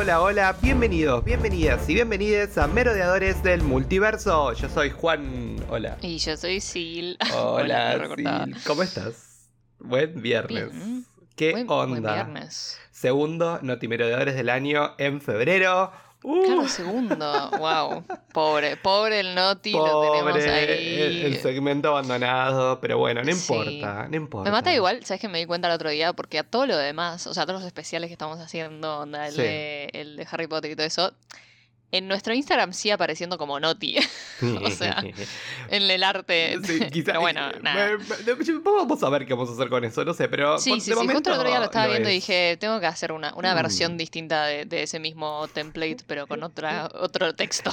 Hola, hola, bienvenidos, bienvenidas y bienvenides a Merodeadores del Multiverso. Yo soy Juan, hola. Y yo soy Sil. Hola. Sil. ¿cómo estás? Buen viernes. Bien. ¿Qué Buen- onda? buen viernes. Segundo Notimerodeadores del año en febrero. Uh, Claro, segundo. Wow. Pobre, pobre el Noti, lo tenemos ahí. el, el segmento abandonado, pero bueno, no Sí. importa, no importa. Me mata igual, ¿sabes que me di cuenta el otro día? Porque a todo lo demás, o sea, a todos los especiales que estamos haciendo, onda, el, Sí. de, el de Harry Potter y todo eso, en nuestro Instagram sigue apareciendo como Noti, o sea, en el arte. Sí, quizá- Pero bueno, nada. Vamos a ver qué vamos a hacer con eso, no sé, pero Sí, por- sí, de sí. Justo el otro día lo estaba viendo y es. dije, tengo que hacer una, una Mm. versión distinta de, de ese mismo template, pero con otra, otro texto.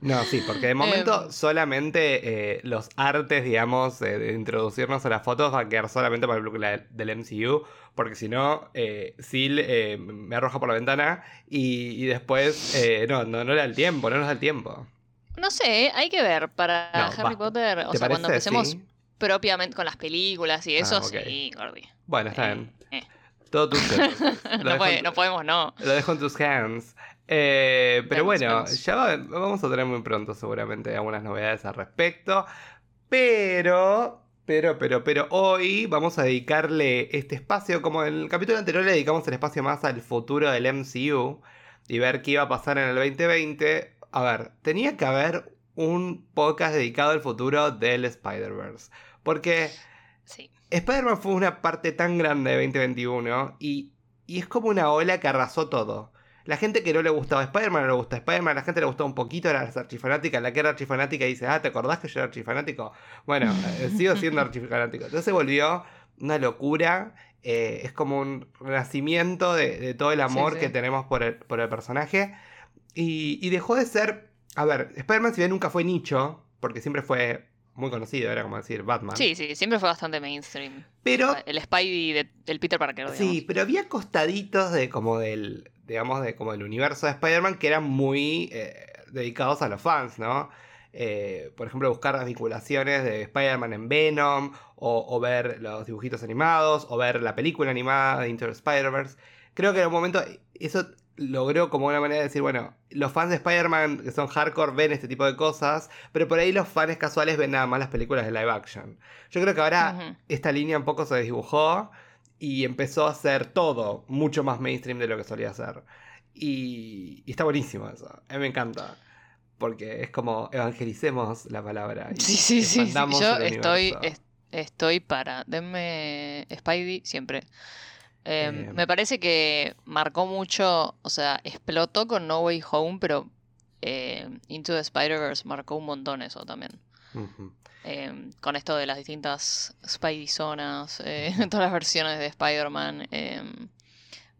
No, sí, porque de momento Em. solamente eh, los artes, digamos, eh, de introducirnos a las fotos va a quedar solamente para el del, del MCU, porque si no, eh, Sil eh, me arroja por la ventana y, y después, eh, no, no, no le da el tiempo, no nos da el tiempo. No sé, hay que ver para No, Harry. Potter, o ¿Te sea, cuando empecemos Sí. propiamente con las películas y eso, Ah, ok. sí, Gordi. Bueno, está Eh, bien. Todo tuyo. No, puede- en no podemos, no. Lo dejo en tus hands. Eh, pero bueno, ya va- vamos a tener muy pronto seguramente algunas novedades al respecto. Pero, pero, pero, pero hoy vamos a dedicarle este espacio, como en el capítulo anterior le dedicamos el espacio más al futuro del MCU y ver qué iba a pasar en el 2020. A ver, tenía que haber un podcast dedicado al futuro del Spider-Verse. Porque Sí. Spider-Man fue una parte tan grande de 2021 y, y es como una ola que arrasó todo. La gente que no le gustaba Spider-Man no le gusta Spider-Man, la gente le gustó un poquito, era archifanática, la que era archifanática dice, ah, ¿te acordás que yo era archifanático? Bueno, eh, sigo siendo archifanático. Entonces se volvió una locura, eh, es como un renacimiento de, de todo el amor sí. que tenemos por el, por el personaje y, y dejó de ser, a ver, Spider-Man si bien nunca fue nicho, porque siempre fue muy conocido, era como decir Batman. Sí, sí, siempre fue bastante mainstream. Pero El Spidey de- del Peter Parker, digamos. Sí, pero había costaditos de como del, digamos, de como del universo de Spider-Man que eran muy eh, dedicados a los fans, ¿no? Eh, por ejemplo, buscar las vinculaciones de Spider-Man en Venom, o, o ver los dibujitos animados, o ver la película animada de Into Spider-Verse. Creo que en un momento eso logró como una manera de decir, bueno, los fans de Spider-Man que son hardcore ven este tipo de cosas, pero por ahí los fans casuales ven nada más las películas de live action. Yo creo que ahora esta línea un poco se desdibujó y empezó a ser todo mucho más mainstream de lo que solía ser. Y, y está buenísimo eso. A mí me encanta. Porque es como evangelicemos la palabra. y Sí, sí, sí. Yo estoy, estoy para. Denme Spidey siempre. Eh, Eh. Me parece que marcó mucho, o sea, explotó con No Way Home, pero eh, Into the Spider-Verse marcó un montón eso también. Eh, con esto de las distintas Spidey zonas, eh, todas las versiones de Spider-Man. eh,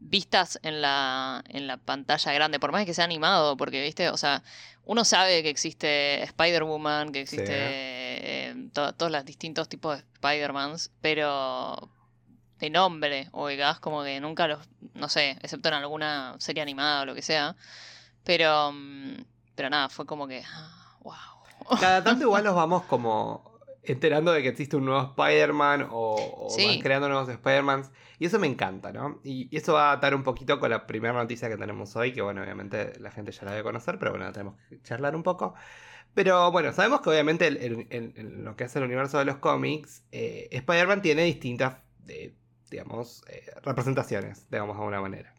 vistas en la, en la pantalla grande, por más que sea animado, porque, viste, o sea, uno sabe que existe Spider-Woman, que existe Sí. eh, to- todos los distintos tipos de Spider-Mans, pero de nombre, oigas, como que nunca los, no sé, excepto en alguna serie animada o lo que sea, pero, pero nada, fue como que, ah, wow. Cada tanto igual nos vamos como enterando de que existe un nuevo Spider-Man o, o Sí. van creando nuevos Spider-Mans. Y eso me encanta, ¿no? Y eso va a atar un poquito con la primera noticia que tenemos hoy, que bueno, obviamente la gente ya la debe conocer, pero bueno, tenemos que charlar un poco. Pero bueno, sabemos que obviamente el- lo que es el universo de los cómics, eh, Spider-Man tiene distintas, eh, digamos, eh, representaciones, digamos de alguna manera.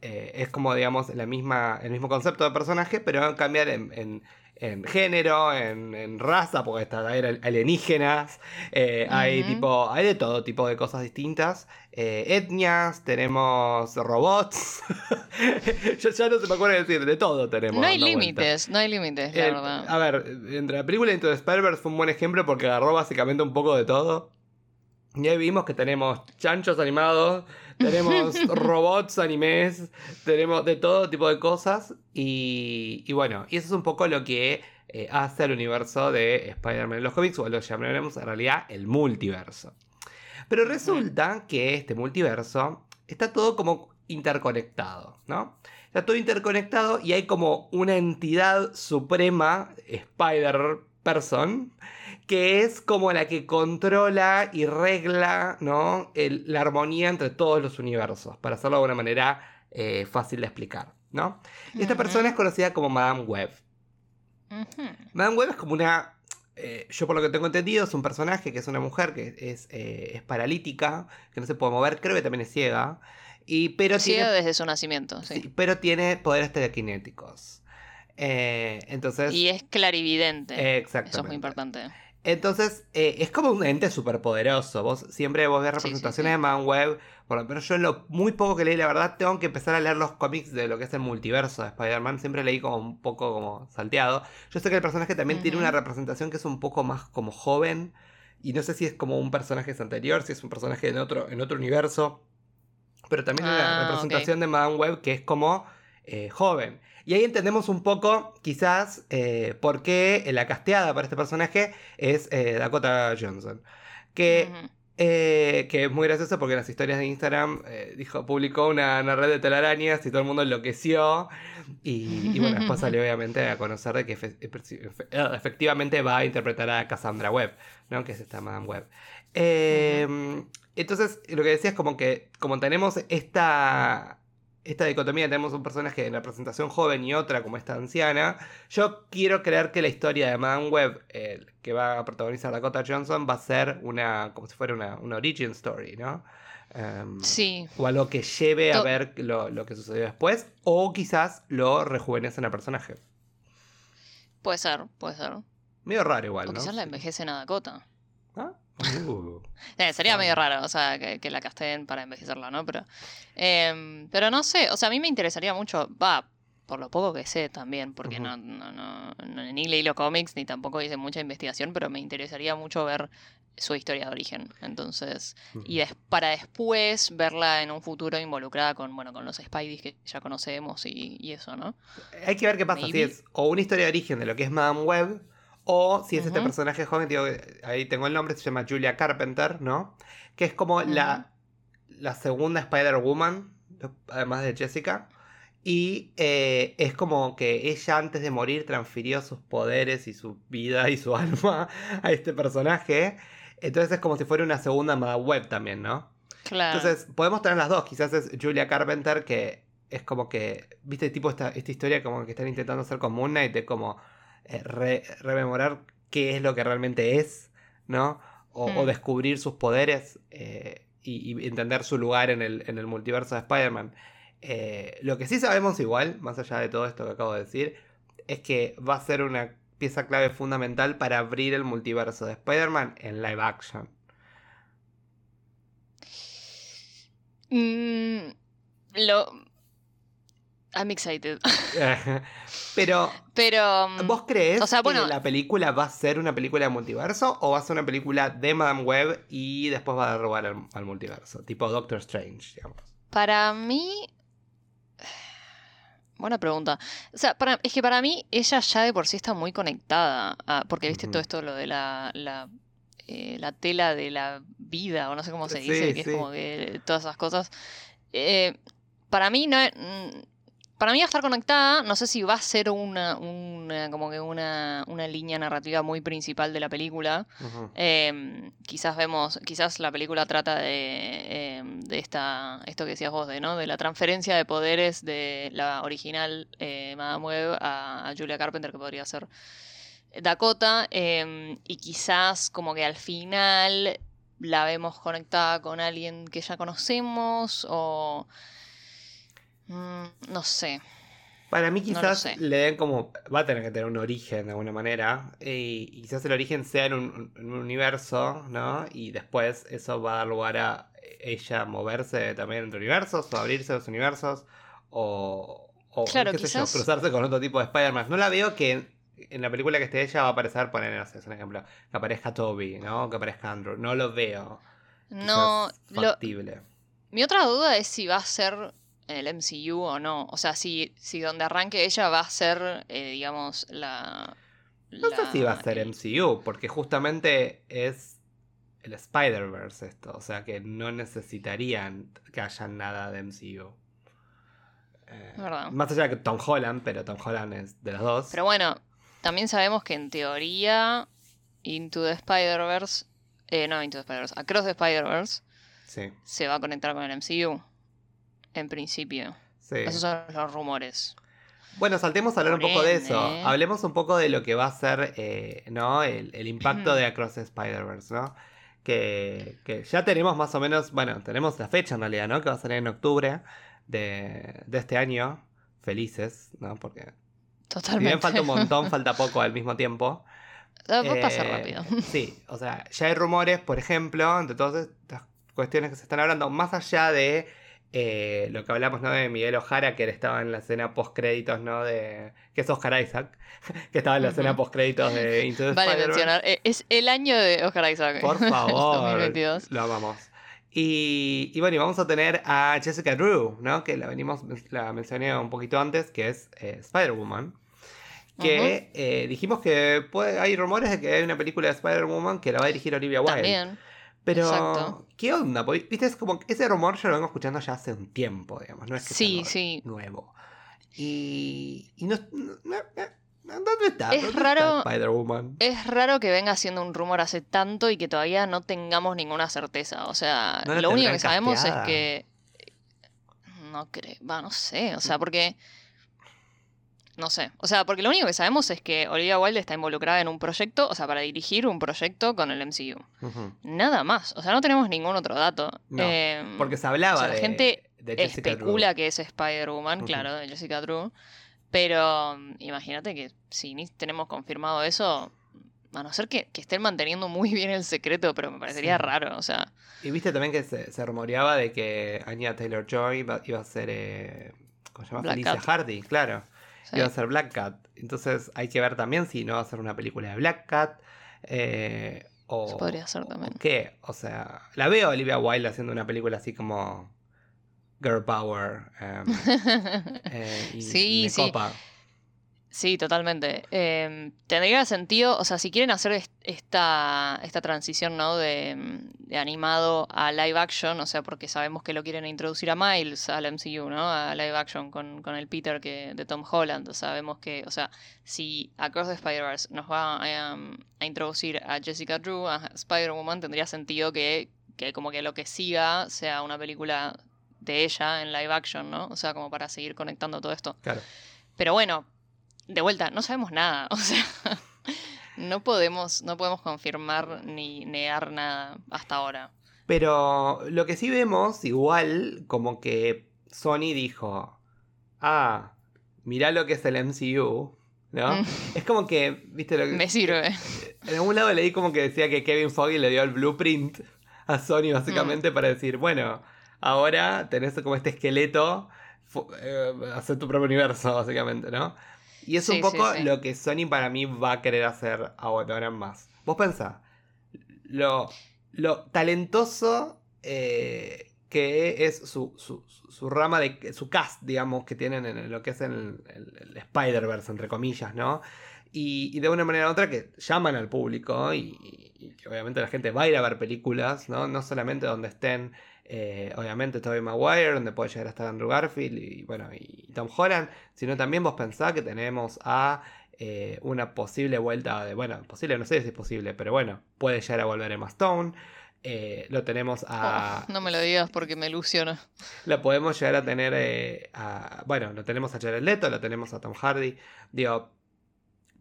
Es como, digamos, la misma, el mismo concepto de personaje, pero cambiar en, en- en género, en, en raza, porque está, hay alienígenas, eh, hay tipo, hay de todo tipo de cosas distintas, eh, etnias, tenemos robots, yo ya no se me acuerdo de decir, de todo tenemos. No hay límites, no hay límites, la Eh, verdad. a ver, entre la película Into the Spider-Verse fue un buen ejemplo porque agarró básicamente un poco de todo. Y ahí vimos que tenemos chanchos animados, tenemos robots animes, tenemos de todo tipo de cosas. Y, y bueno, y eso es un poco lo que eh, hace al universo de Spider-Man en los cómics, o lo llamaremos en realidad el multiverso. Pero resulta que este multiverso está todo como interconectado, ¿no? Está todo interconectado y hay como una entidad suprema, Spider-Person, que es como la que controla y regla ¿no? El- la armonía entre todos los universos, para hacerlo de una manera eh, fácil de explicar. ¿no? Esta persona es conocida como Madame Web. Madame Web es como una. eh, yo por lo que tengo entendido, es un personaje que es una mujer que es, eh, es paralítica, que no se puede mover, creo que también es ciega. Y, pero, Ciega tiene, desde su nacimiento, sí. sí, pero tiene poderes telequinéticos. Eh, entonces. Y es clarividente. exactamente. Eso es muy importante. Entonces, eh, es como un ente superpoderoso. Vos siempre vos ves Sí, sí, representaciones sí. de Man Web. Por lo menos yo en lo muy poco que leí, la verdad, tengo que empezar a leer los cómics de lo que es el multiverso de Spider-Man. Siempre leí como un poco como salteado. Yo sé que el personaje también tiene una representación que es un poco más como joven. Y no sé si es como un personaje anterior, si es un personaje en otro, en otro universo. Pero también hay una Ah, representación de Madame Web que es como eh, joven. Y ahí entendemos un poco, quizás, eh, por qué la casteada para este personaje es eh, Dakota Johnson. Que, eh, que es muy gracioso porque en las historias de Instagram dijo, publicó una, una red de telarañas y todo el mundo enloqueció. Y, y bueno, después salió obviamente a conocer de que efe- efe- efectivamente va a interpretar a Cassandra Webb, ¿no? que es esta Madame Webb. Eh, Entonces, lo que decía es como que, como tenemos esta, esta dicotomía, tenemos un personaje en la presentación joven y otra como esta anciana, yo quiero creer que la historia de Madame Web, eh, que va a protagonizar Dakota Johnson, va a ser una, como si fuera una, una origin story, ¿no? Em, Sí. O algo que lleve a ver lo, lo que sucedió después, o quizás lo rejuvenecen al personaje. Puede ser, puede ser. Medio raro igual, O ¿no? quizás la envejecen a Dakota. ¿Ah? Uh. Eh, sería Ah. medio raro, o sea, que, que la casteen para envejecerla, ¿no? Pero, em, pero no sé, o sea, a mí me interesaría mucho, va, por lo poco que sé también, porque no, no, no, no- ni leí los cómics, ni tampoco hice mucha investigación, pero me interesaría mucho ver su historia de origen. Entonces, y des- para después verla en un futuro involucrada con, bueno, con los Spideys que ya conocemos y, y eso, ¿no? Hay que ver qué pasa, si es o una historia de origen de lo que es Madame Web, o si es este personaje joven, digo, ahí tengo el nombre, se llama Julia Carpenter, ¿no? Que es como la, la segunda Spider-Woman, además de Jessica. Y eh, es como que ella antes de morir transfirió sus poderes y su vida y su alma a este personaje. Entonces es como si fuera una segunda Madame Web también, ¿no? Claro. Entonces, podemos tener las dos. Quizás es Julia Carpenter, que es como que, viste, tipo esta, esta historia como que están intentando hacer con Moon Knight, de como re- rememorar qué es lo que realmente es, ¿no? O, o Hmm. descubrir sus poderes eh, y, y entender su lugar en el, en el multiverso de Spider-Man. Eh, lo que sí sabemos igual, más allá de todo esto que acabo de decir, es que va a ser una pieza clave fundamental para abrir el multiverso de Spider-Man en live action. Mm, lo... I'm excited. Pero, Pero... ¿vos crees o sea, bueno- que la película va a ser una película de multiverso o va a ser una película de Madame Web y después va a robar al, al multiverso? Tipo Doctor Strange, digamos. Para mí. Buena pregunta. O sea, para, es que para mí ella ya de por sí está muy conectada. a- porque viste todo esto, lo de la, la, eh, la tela de la vida, o no sé cómo se Sí, dice, que sí. es como que todas esas cosas. Eh, para mí no es- Para mí va a estar conectada, no sé si va a ser una, una como que una, una línea narrativa muy principal de la película. Em, quizás vemos, quizás la película trata de, em, de esta, esto que decías vos, de, ¿no? de la transferencia de poderes de la original eh, Madame Web a, a Julia Carpenter, que podría ser Dakota, em, y quizás como que al final la vemos conectada con alguien que ya conocemos, o... mm, no sé. Para mí quizás le den como... Va a tener que tener un origen de alguna manera. Y, y quizás el origen sea en un, universo, ¿no? Y después eso va a dar lugar a ella moverse también entre universos o abrirse los universos. O, o Claro, qué sé yo, quizás- cruzarse con otro tipo de Spider-Man. No la veo que en, en la película que esté ella va a aparecer, poner, no sé, es un ejemplo, que aparezca Toby, ¿no? Que aparezca Andrew. No lo veo. No, lo. Mi otra duda es si va a ser el MCU o no. O sea, si, si donde arranque ella va a ser, eh, digamos, la. No sé si va a ser MCU, porque justamente es el Spider-Verse esto. O sea que no necesitarían que haya nada de MCU. Eh. Más allá de que Tom Holland, pero Tom Holland es de los dos. Pero bueno, también sabemos que en teoría, Into the Spider-Verse. eh, no, Into the Spider-Verse. Across the Spider-Verse Sí, se va a conectar con el MCU. En principio. Sí. Esos son los rumores. Bueno, saltemos a hablar un poco de eso. Hablemos un poco de lo que va a ser, eh, ¿no? El, el impacto de Across Spider-Verse, ¿no? Que, que ya tenemos más o menos, bueno, tenemos la fecha en realidad, ¿no? Que va a salir en octubre de, de este año. Felices, ¿no? Porque si Totalmente. bien falta un montón, falta poco al mismo tiempo. Va a pasar Eh, rápido. Sí, o sea, ya hay rumores, por ejemplo, entre todas estas cuestiones que se están hablando, más allá de eh, lo que hablamos, ¿no? De Miguel Ojara, que él estaba en la escena post créditos, ¿no? De. que es Oscar Isaac, que estaba en la escena Ujú. post créditos de Into the Vale mencionar. eh, Es el año de Oscar Isaac. Por favor. 2022. Lo amamos. Y, y bueno, y vamos a tener a Jessica Drew, ¿no? Que la venimos, la mencioné un poquito antes, que es eh, Spider-Woman. Que eh, dijimos que puede- hay rumores de que hay una película de Spider-Woman que la va a dirigir Olivia Wilde. También. Pero, exacto. ¿qué onda? Porque, Viste, es como que ese rumor yo lo vengo escuchando ya hace un tiempo, digamos. No es que Sí, sea sí. nuevo. Y, y no, no- ¿Dónde está? Es ¿Dónde está raro- Spider-Woman. Es raro que venga siendo un rumor hace tanto y que todavía no tengamos ninguna certeza. O sea, ¿No la lo único que sabemos es que. No creo. Va, no sé. O sea, porque. No sé. O sea, porque lo único que sabemos es que Olivia Wilde está involucrada en un proyecto, o sea, para dirigir un proyecto con el MCU. Nada más. O sea, no tenemos ningún otro dato. No, Em, Porque se hablaba o sea, la de, gente de Jessica especula Drew. que es Spider-Woman, claro, de Jessica Drew. Pero mm, imagínate que si ni tenemos confirmado eso, a no ser que, que estén manteniendo muy bien el secreto, pero me parecería Sí. raro, o sea, Y viste también que se, se rumoreaba de que Anya Taylor Joy iba, iba a ser. Eh, ¿Cómo se llama? Black Felicia Cat. Hardy, claro. Sí. Iba a ser Black Cat. Entonces hay que ver también si no va a ser una película de Black Cat. eh, o, Eso podría ser también. o qué. O sea, la veo a Olivia Wilde haciendo una película así como. Girl Power. em, eh, y Sí, me sí. copa. Sí, totalmente. Eh, tendría sentido, o sea, si quieren hacer est- esta, esta transición, ¿no? De, mm, de animado a live action, o sea, porque sabemos que lo quieren introducir a Miles al MCU, ¿no? A live action con, con el Peter que, de Tom Holland. Sabemos que, o sea, si Across the Spider-Verse nos va a, um, a introducir a Jessica Drew, a Spider-Woman, tendría sentido que, que como que lo que siga sea una película de ella en live action, ¿no? O sea, como para seguir conectando todo esto. Claro. Pero bueno, de vuelta, no sabemos nada. O sea, no podemos, no podemos confirmar ni negar nada hasta ahora. Pero lo que sí vemos, igual, como que Sony dijo, ah, mirá lo que es el MCU, ¿no? Mm. Es como que, viste lo que... Me sirve. En algún lado leí como que decía que Kevin Foggy le dio el blueprint a Sony Mm. básicamente para decir, bueno, ahora tenés como este esqueleto, eh, hacer tu propio universo básicamente, ¿no? Y es un Sí, poco sí. lo que Sony para mí va a querer hacer ahora más. Vos pensá, lo, lo talentoso eh, que es su, su, su- rama de su cast, digamos, que tienen en lo que es el, el- el Spider-Verse, entre comillas, ¿no? Y, y de una manera u otra que llaman al público y, y obviamente la gente va a ir a ver películas, ¿no? No solamente donde estén, eh, obviamente, Tobey Maguire, donde puede llegar a estar Andrew Garfield y, bueno, y Tom Holland, sino también vos pensás que tenemos a eh, una posible vuelta de, bueno, posible, no sé si es posible, pero bueno, puede llegar a volver Emma Stone. eh, lo tenemos a. Oh, no me lo digas porque me ilusiona. La podemos llegar a tener eh, a. Bueno, lo tenemos a Jared Leto, lo tenemos a Tom Hardy. Digo,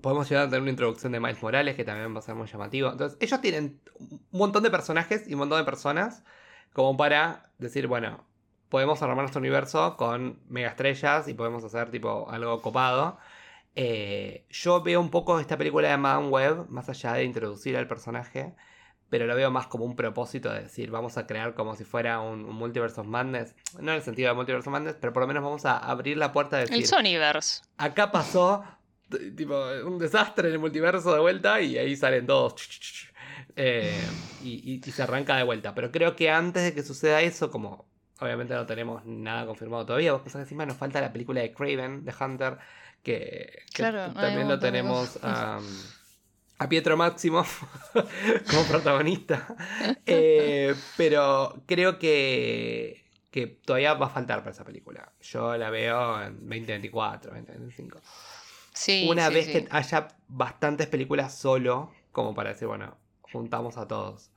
podemos llegar a tener una introducción de Miles Morales que también va a ser muy llamativo. Entonces, ellos tienen un montón de personajes y un montón de personas como para decir, bueno, podemos armar nuestro universo con mega estrellas y podemos hacer tipo algo copado. Eh, yo veo un poco esta película de Man Web, más allá de introducir al personaje, pero lo veo más como un propósito de decir, vamos a crear como si fuera un, un Multiverse of Madness, no en el sentido de Multiverse of Madness, pero por lo menos vamos a abrir la puerta de decir, El Sonyverse. acá pasó tipo un desastre en el multiverso de vuelta y ahí salen todos Eh, y, y- y se arranca de vuelta. Pero creo que antes de que suceda eso, como obviamente no tenemos nada confirmado todavía, vos pensás que encima nos falta la película de Craven, de Hunter, que, que Claro, hay también lo tenemos a, a Pietro Máximo como protagonista. Eh, pero creo que, que todavía va a faltar para esa película. Yo la veo en 2024, 2025. Sí, Una sí, vez sí. que haya bastantes películas solo, como para decir, bueno, juntamos a todos.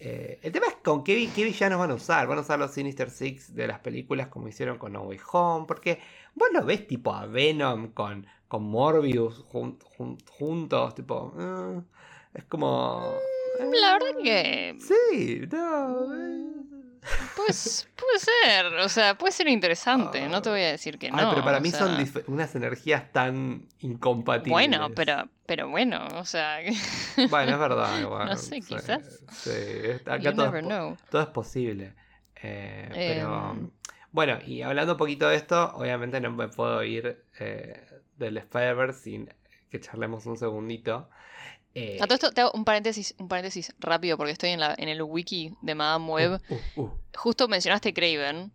Eh, el tema es con qué, qué, villanos van a usar. Van a usar los Sinister Six de las películas como hicieron con No Way Home. Porque vos lo ves tipo a Venom con, con Morbius juntos. Tipo, eh, es como... La verdad que... Sí, no... Pues puede ser, o sea, puede ser interesante, no te voy a decir que no. Ay, pero para mí son unas energías tan incompatibles. Bueno, pero, pero bueno, o sea. Bueno, es verdad. no sé, quizás. Sí, acá todo es, todo es, posible. Eh, pero. Em. Bueno, y hablando un poquito de esto, obviamente no me puedo ir eh, del spider sin que charlemos un segundito. Eh, a todo esto te hago un paréntesis, un paréntesis rápido porque estoy en, la, en el wiki de Madame uh, Web. Uh, uh. Justo mencionaste Craven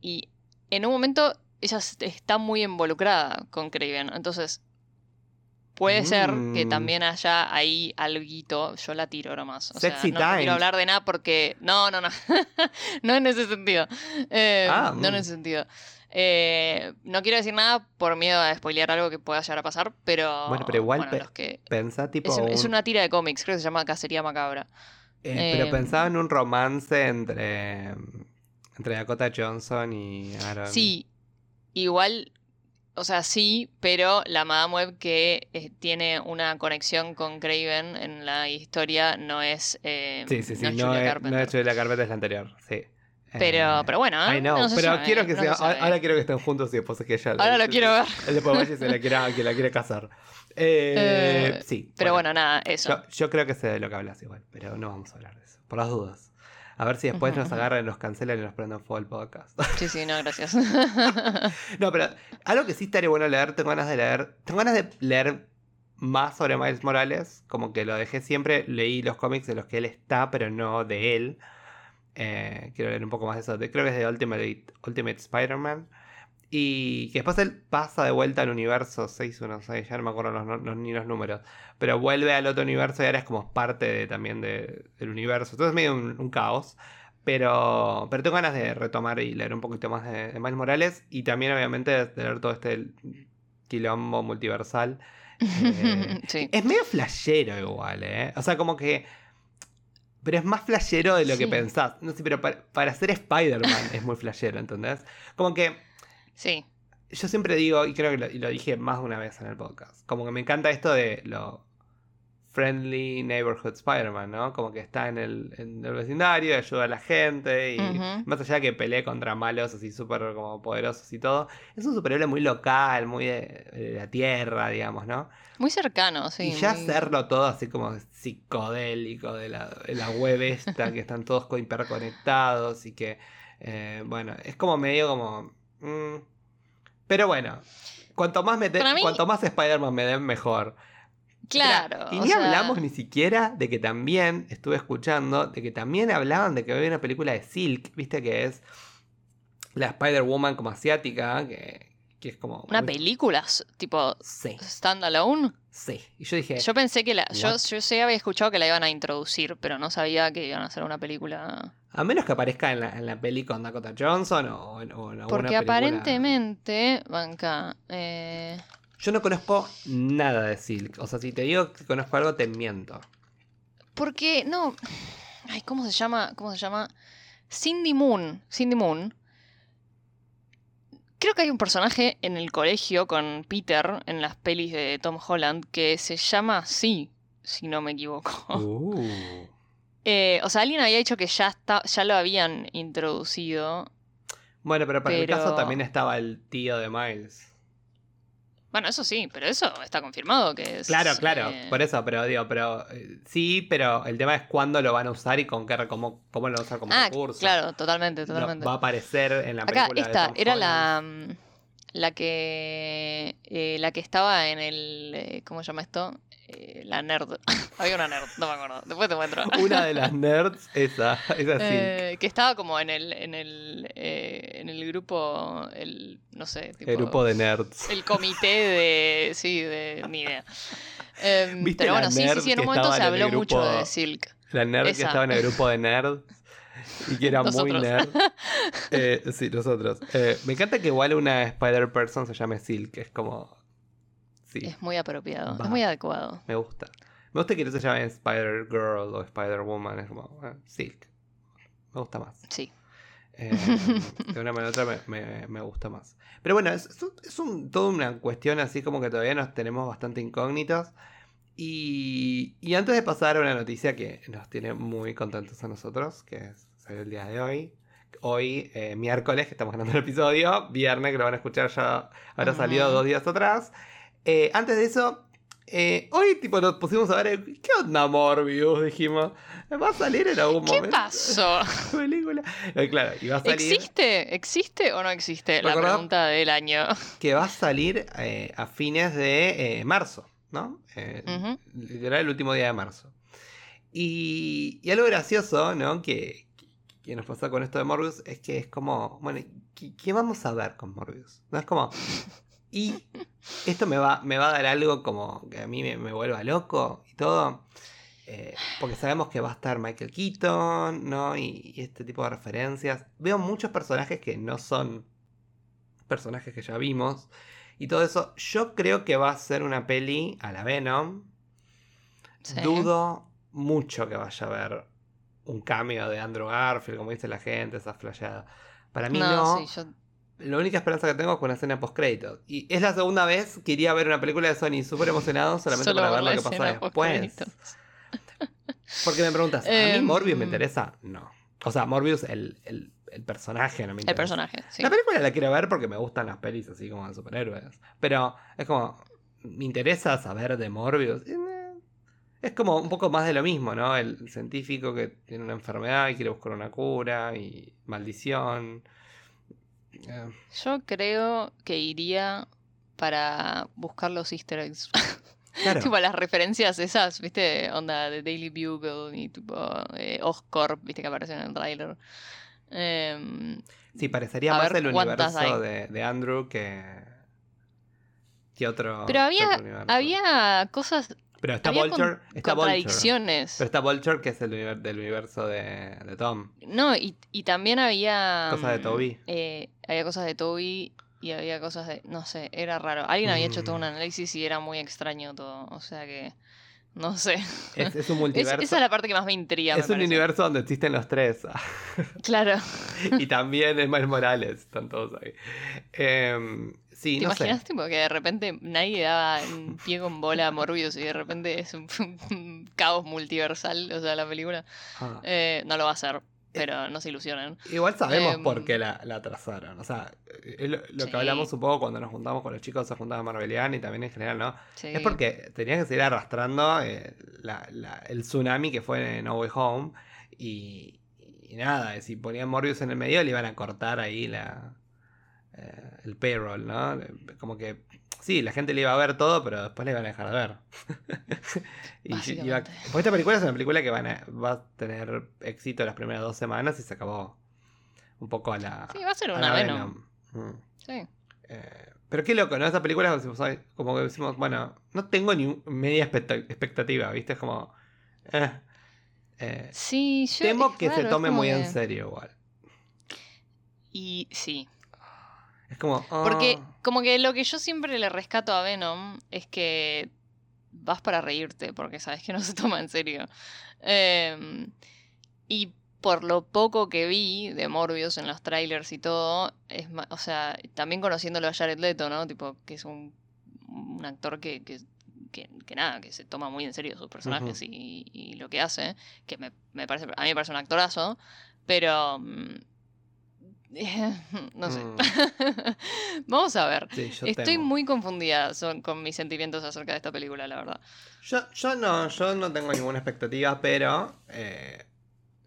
y en un momento ella está muy involucrada con Craven. Entonces, puede ser que mm. también haya ahí alguito. Yo la tiro nomás. O sea, no, quiero hablar de nada porque. No, no, no. no en ese sentido. Eh, ah, no en mm. ese sentido. Eh, no quiero decir nada por miedo a spoilear algo que pueda llegar a pasar, pero. Bueno, pero igual pensa tipo. Es, una tira de cómics, creo que se llama Cacería Macabra. Eh, pero pensaba en un romance entre. Entre Dakota Johnson y Aaron. Sí, igual. O sea, sí, pero la Madame Web que eh, tiene una conexión con Craven en la historia no es. sí, sí, sí, no, es, Julia Carpenter. no es Julia Carpenter, es la anterior, sí. Pero, pero bueno, no, pero quiero que sea. Ahora quiero que estén juntos y después es que ella. Ahora lo quiero ver. Después vaya y se la quiera, que la quiere casar. Eh, eh, sí. Pero bueno, nada, eso. Yo, creo que sé de lo que hablas igual, pero no vamos a hablar de eso. Por las dudas. A ver si después nos agarran, nos cancelan y nos prenden fuego el podcast. Sí, sí, no, gracias. no, pero algo que sí estaría bueno leer, tengo ganas de leer. Tengo ganas de leer más sobre Miles Morales. Como que lo dejé siempre. Leí los cómics de los que él está, pero no de él. Eh, quiero leer un poco más de eso. creo que es de Ultimate, Ultimate Spider-Man. Y que después él pasa de vuelta al universo 616, ya no me acuerdo los, ni los números. Pero vuelve al otro universo y ahora es como parte también del universo. Entonces es medio un, caos. Pero, pero tengo ganas de retomar y leer un poquito más de, de Miles Morales. Y también, obviamente, de leer todo este quilombo multiversal. Eh, es medio flashero igual, ¿eh? O sea, como que pero es más flashero de lo que pensás. No sé, pero para, ser Spider-Man es muy flashero, ¿entendés? Como que. Sí. Yo siempre digo, y creo que lo, y lo dije más de una vez en el podcast, como que me encanta esto de lo friendly neighborhood Spider-Man, ¿no? Como que está en el, en el vecindario, ayuda a la gente y más allá de que pelee contra malos así súper como poderosos y todo, es un superhéroe muy local, muy de, la tierra, digamos, ¿no? Muy cercano, sí. Y ya hacerlo todo así como psicodélico de la, de la web esta, que están todos hiperconectados y que, eh, bueno, es como medio como... Mm, pero bueno, cuanto más, me cuanto más Spider-Man me den, mejor. Claro. y ni hablamos ni siquiera de que también, estuve escuchando, de que también hablaban de que había una película de Silk, viste que es la Spider-Woman como asiática, que, es como... ¿Una película tipo sí. standalone? Sí. Y yo dije... Yo pensé que la... Yo, yo sí había escuchado que la iban a introducir, pero no sabía que iban a hacer una película... A menos que aparezca en la, en la peli con Dakota Johnson o, en, o en Porque aparentemente, banca... Eh... Yo no conozco nada de Silk. O sea, si te digo que conozco algo, te miento. Porque, no. Ay, ¿cómo se llama? ¿Cómo se llama? Cindy Moon. Cindy Moon. Creo que hay un personaje en el colegio con Peter en las pelis de Tom Holland que se llama así, si no me equivoco. Uh. Eh, o sea, alguien había dicho que ya, está, ya lo habían introducido. Bueno, pero para el caso también estaba el tío de Miles. Bueno, eso sí, pero eso está confirmado que es. Claro, claro, eh, por eso, pero digo, pero eh, sí, pero el tema es cuándo lo van a usar y con qué, cómo, cómo lo van a usar como ah, recurso. Claro, totalmente, totalmente. va a aparecer en la Acá, película. Esta era la, la que eh, la que estaba en el ¿cómo se llama esto? Eh, la nerd. Había una nerd, no me acuerdo. Después te muestro. Una de las nerds, esa, esa sí. Eh, que estaba como en el, en el, eh, en el grupo, el, no sé. el grupo de nerds. El comité de, sí, de, ni idea. Em, pero bueno, sí, sí, sí, en un momento se habló mucho de Silk. La nerd que estaba en el grupo de nerds. Y que era muy nerd. sí, nosotros. me encanta que igual una Spider-Person se llame Silk. Es como es muy apropiado, es muy adecuado. Me gusta. Me gusta que no se llame Spider-Girl o Spider-Woman. Es como, eh, Silk. Me gusta más. Sí. Eh, de una manera u otra me, me- me gusta más. Pero bueno, es, es un- toda una cuestión así como que todavía nos tenemos bastante incógnitos. Y, y antes de pasar a una noticia que nos tiene muy contentos a nosotros, que es salió el día de hoy. Hoy, eh, miércoles, que estamos grabando el episodio. Viernes, que lo van a escuchar ya, habrá Ujú. salido dos días atrás. Eh, antes de eso, eh, hoy tipo nos pusimos a ver, ¿qué onda Morbius? Dijimos, ¿va a salir en algún ¿Qué momento? pasó? película. Eh, claro, y va a salir. ¿Existe? ¿Existe o no existe? La pregunta del año. Que va a salir eh, a fines de marzo, ¿no? Ujú. Literal, el último día de marzo. Y, y algo gracioso, ¿no? Que, que nos pasa con esto de Morbius es que es como, bueno, ¿qué, qué vamos a ver con Morbius? No es como. Y esto me va, me va a dar algo como que a mí me, me vuelva loco y todo. eh, porque sabemos que va a estar Michael Keaton, ¿no? Y, y este tipo de referencias. Veo muchos personajes que no son personajes que ya vimos. Y todo eso. Yo creo que va a ser una peli a la Venom. Sí. Dudo mucho que vaya a haber un cambio de Andrew Garfield, como dice la gente, esa flasheada. Para mí no. sí, yo La única esperanza que tengo es con una escena post créditos. Y es la segunda vez que iría a ver una película de Sony súper emocionado solamente Solo para ver lo que pasa después. Porque me preguntas, ¿a mí Em, Morbius me interesa? No. O sea, Morbius, el, el, el personaje, no me interesa. El personaje, sí. La película la quiero ver porque me gustan las pelis así como de superhéroes. Pero es como, me interesa saber de Morbius. Es como un poco más de lo mismo, ¿no? El científico que tiene una enfermedad y quiere buscar una cura y maldición. Eh, Yo creo que iría para buscar los easter eggs. claro. tipo las referencias esas, ¿viste? Onda de Daily Bugle y tipo eh, Oscorp, ¿viste? Que aparecen en el trailer. Em, Sí, parecería más el universo de, de Andrew que, que otro. Pero había, otro había cosas, Pero está había Vulture. contradicciones. Pero está Vulture, que es el del universo de, de Tom. No, y, y también había... Cosas de mm, Toby. eh, había cosas de Toby y había cosas de... No sé, era raro. Alguien había hecho todo un Mm. análisis y era muy extraño todo. O sea que... No sé. Es, es un Es- multiverso. esa es la parte que más me intriga. es me un parece. universo donde existen los tres. Claro. y también es Miles Morales. Están todos ahí. Em, sí, ¿Te no sé. imaginas tipo, que de repente nadie daba un pie con bola a Morbius y de repente es un, un caos multiversal? O sea, la película Ah. eh, no lo va a hacer, pero no se ilusionen. Igual sabemos Em, por qué la, la atrasaron. O sea, es lo, lo Sí. que hablamos un poco cuando nos juntamos con los chicos, se juntaba Marvelian y también en general, ¿no? Sí. Es porque tenían que seguir arrastrando eh, la- la- el tsunami que fue en No Way Home. Y, y nada, si ponían Morbius en el medio le iban a cortar ahí la eh, el payroll, ¿no? Como que sí, la gente le iba a ver todo, pero después le iban a dejar de ver. y Básicamente. iba- porque esta película es una película que van a- va a tener éxito las primeras dos semanas y se acabó un poco a la. Sí, va a ser a una la Venom. Mm. Sí. Eh, pero qué loco, ¿no? Esta película como ay, como que decimos, bueno, no tengo ni media expecta- expectativa, ¿viste? Es como... eh, eh, Sí, yo. temo es que raro, se es tome muy en serio igual. Y sí. Es como... Porque, ah, como que lo que yo siempre le rescato a Venom es que vas para reírte, porque sabes que no se toma en serio. Em, y por lo poco que vi de Morbius en los trailers y todo, es o sea, también conociéndolo a Jared Leto, ¿no? Tipo, que es un, un actor que, que, que- que nada, que se toma muy en serio sus personajes y, y lo que hace, que me, me parece, a mí me parece un actorazo, pero... no sé. Mm. Vamos a ver. sí, Estoy temo. muy confundida son- con mis sentimientos acerca de esta película, la verdad. Yo, yo no, yo no tengo ninguna expectativa, pero... eh,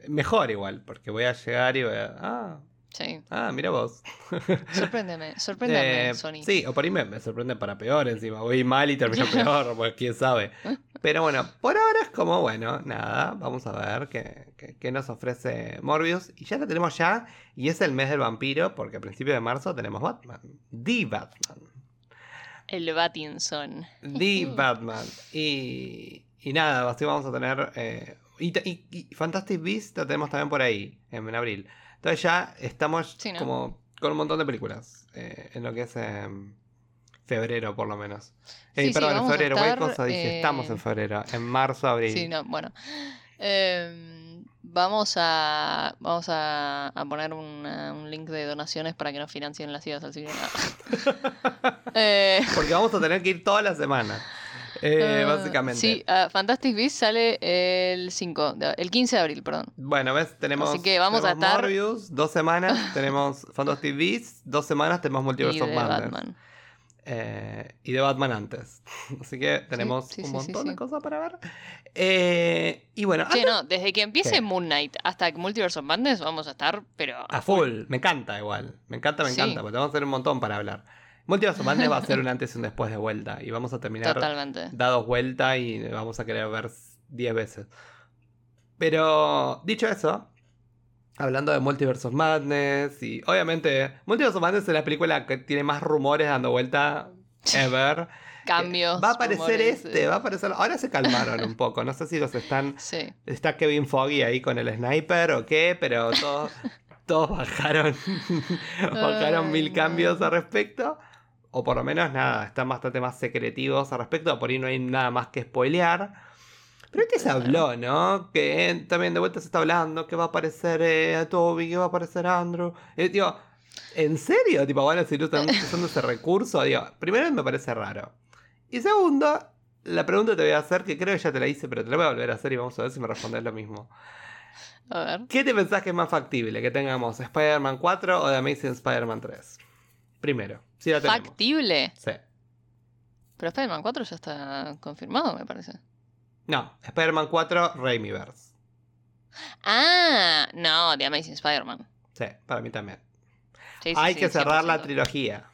mejor igual, porque voy a llegar y voy a... Ah, Sí. ah mira vos. Sorpréndeme, sorpréndame, Eh, Sony. Sí, o por ahí me, me sorprende para peor encima. Voy mal y termino peor, pues quién sabe. Pero bueno, por ahora es como, bueno, nada, vamos a ver qué, qué- qué nos ofrece Morbius. Y ya lo tenemos ya, y es el mes del vampiro, porque a principios de marzo tenemos Batman. The Batman. El Batinson. The Batman. Y, y nada, así vamos a tener... eh, y, y- y Fantastic Beasts lo tenemos también por ahí, en, abril. Entonces ya estamos Sí, ¿no? como con un montón de películas eh, en lo que es eh, febrero por lo menos. Eh, Sí, sí, perdón, en febrero, estar, cosa dije, eh, estamos en febrero, en marzo, abril. Sí, no, bueno. Em, vamos a vamos a, a poner una- un link de donaciones para que nos financien las idas al cine. Eh, Porque vamos a tener que ir toda la semana. Eh, eh, básicamente. Sí, ah, Fantastic Beasts sale el 5, de- el 15 de abril, perdón. Bueno, ves, tenemos, Así que vamos a estar- Morbius, dos semanas, tenemos Fantastic Beasts, dos semanas tenemos Multiverse Y of. Batman. Eh, y de Batman antes. Así que tenemos sí, un sí, montón sí. de cosas para ver. Eh, y bueno, antes- no, desde que empiece ¿Qué? Moon Knight hasta Multiverse of Madness vamos a estar, pero a full. Me encanta igual. Me encanta, me encanta. Porque vamos a tener un montón para hablar. Multiverse of Madness va a ser un antes y un después de vuelta. Y vamos a terminar totalmente. dados vuelta y vamos a querer ver 10 veces. Pero dicho eso, hablando de Multiverse of Madness y obviamente Multiverse of Madness es la película que tiene más rumores dando vuelta ever. Cambios. Va a aparecer rumores, este, eh, va a aparecer. Ahora se calmaron un poco. No sé si los están. Sí. Está Kevin Foggy ahí con el sniper o qué, pero todos, todos bajaron. bajaron Ay, mil no. cambios al respecto. O por lo menos nada, están bastante más secretivos al respecto. Por ahí no hay nada más que spoilear. Pero este se habló, ¿no? Que también de vuelta se está hablando que va a aparecer eh, Toby, que va a aparecer Andrew. Y digo, ¿en serio? Tipo, van a seguir usando usando ese recurso. Digo, primero me parece raro. Y segundo, la pregunta que te voy a hacer, que creo que ya te la hice, pero te la voy a volver a hacer y vamos a ver si me respondes lo mismo. A ver. ¿Qué te pensás que es más factible? ¿Que tengamos Spider-Man 4 o The Amazing Spider-Man 3? Primero, la tenemos. Factible. Sí. Pero Spider-Man 4 ya está confirmado, me parece. No, Spider-Man 4, Raimiverse. Ah, no, The Amazing Spider-Man. Sí, para mí también. Sí, sí, Hay sí, que cerrar la 100%. trilogía.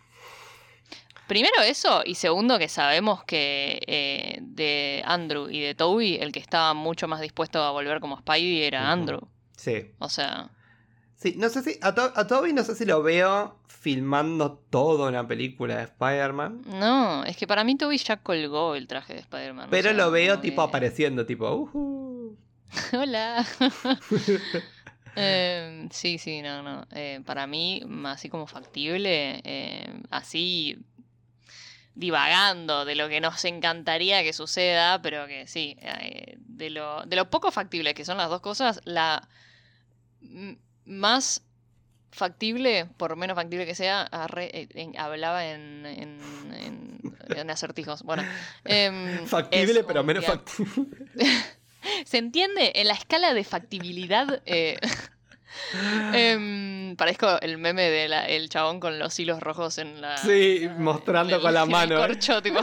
Primero eso, y segundo que sabemos que eh, de Andrew y de Toby, el que estaba mucho más dispuesto a volver como Spidey era. Andrew. Sí. O sea, Sí, no sé si. A, To- a Toby no sé si lo veo filmando toda una película de Spider-Man. no, es que para mí Toby ya colgó el traje de Spider-Man. o Pero sea, lo veo tipo que- apareciendo, tipo. "Ujú". Hola. Em, sí, sí, no, no. Eh, para mí, así como factible, eh, así divagando de lo que nos encantaría que suceda, pero que sí, eh, de, lo, de lo poco factible que son las dos cosas, la más factible, por menos factible que sea, arre- eh, en- hablaba en, en, acertijos. Bueno, em, Factible, pero menos factible. ¿Se entiende? En la escala de factibilidad. eh, em, parezco el meme del chabón con los hilos rojos en la. Sí, mostrando el- con la mano. ¿eh? corcho, tipo.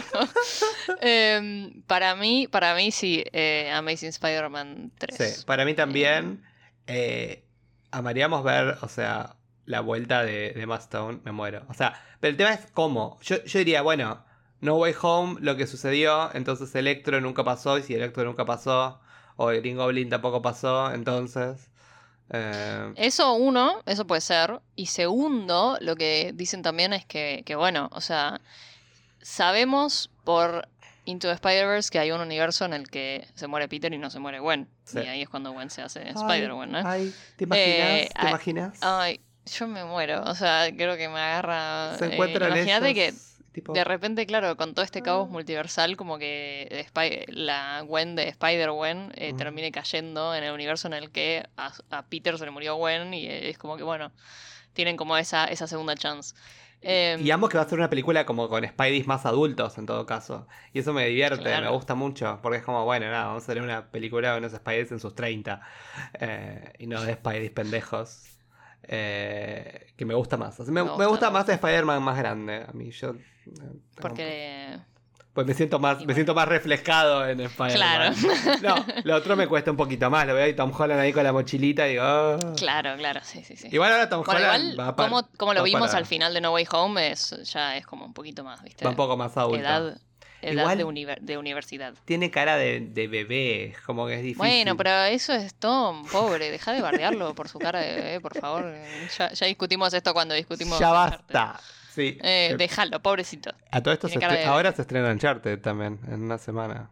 Em, para mí, para mí sí, eh, Amazing Spider-Man 3. Sí, para mí también. eh, amaríamos ver, o sea, la vuelta de, de Emma Stone, me muero. O sea, pero el tema es cómo. Yo, yo diría, bueno, No Way Home, lo que sucedió, entonces Electro nunca pasó, y si Electro nunca pasó, o Green Goblin tampoco pasó, entonces. eh, Eso uno, eso puede ser. Y segundo, lo que dicen también es que, que bueno, o sea, sabemos por Into the Spider-Verse que hay un universo en el que se muere Peter y no se muere Gwen. Sí. Y ahí es cuando Gwen se hace Spider-Gwen, ¿no? Ay, ¿te imaginas? Eh, ¿Te ay, imaginas? Ay, yo me muero. O sea, creo que me agarra. Se eh, encuentran Imagínate que ellos, tipo, de repente, claro, con todo este caos Ah. multiversal, como que la Gwen de Spider-Gwen eh, termine cayendo en el universo en el que a, a Peter se le murió Gwen y es como que, bueno, tienen como esa, esa segunda chance. Em, Y ambos que va a ser una película como con Spideys más adultos en todo caso. Y eso me divierte, Claro. me gusta mucho. Porque es como, bueno, nada, vamos a hacer una película con unos Spideys en sus 30. eh, y no de Spideys pendejos. eh, que me gusta más. O sea, me, Me me gusta, gusta más de Spider-Man más grande. A mí yo... eh, porque. Pues me siento más, Y me bueno. siento más reflejado en Spider-Man. Claro. No, lo otro me cuesta un poquito más. Lo veo ahí Tom Holland ahí con la mochilita y digo. "Ah". Claro, claro, sí, sí, sí. Igual ahora Tom Bueno, Holland igual, va, como, como lo va vimos para- al final de No Way Home, es, ya es como un poquito más, ¿viste? va un poco más adulto. edad edad Igual- de, univer- de universidad. Tiene cara de, de bebé, como que es difícil. Bueno, pero eso es Tom, pobre. Deja de bardearlo por su cara de bebé, por favor. Ya, ya discutimos esto cuando discutimos. Ya basta. Sí. Eh, Eh, déjalo, pobrecito. a todo esto se de- ahora se estrena Uncharted también, en una semana.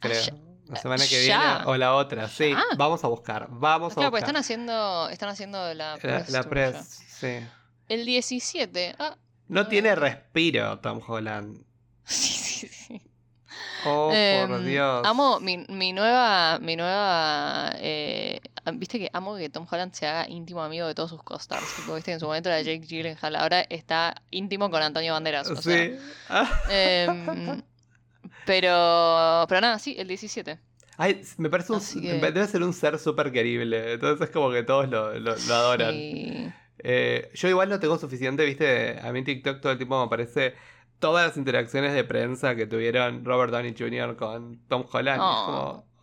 Creo. la semana que ya. viene o la otra. Sí, Ya. vamos a buscar. Vamos a Claro, pues buscar. están haciendo, están haciendo la la, press. la tour press, sí. El 17. Ah, No tiene respiro Tom Holland. Sí, sí, sí. Oh, por Em, Dios. Amo mi, mi nueva, mi nueva, eh, viste que amo que Tom Holland se haga íntimo amigo de todos sus costars. Tipo, viste, en su momento era Jake Gyllenhaal, ahora está íntimo con Antonio Banderas. O Sí. Em, pero, pero nada, sí, el 17. Ay, me parece un. Que- Debe ser un ser súper querible. Entonces es como que todos lo, lo- lo adoran. Sí. Eh, yo igual no tengo suficiente, viste. A mí en TikTok todo el tiempo me aparece todas las interacciones de prensa que tuvieron Robert Downey Jr. con Tom Holland. y es Oh. como.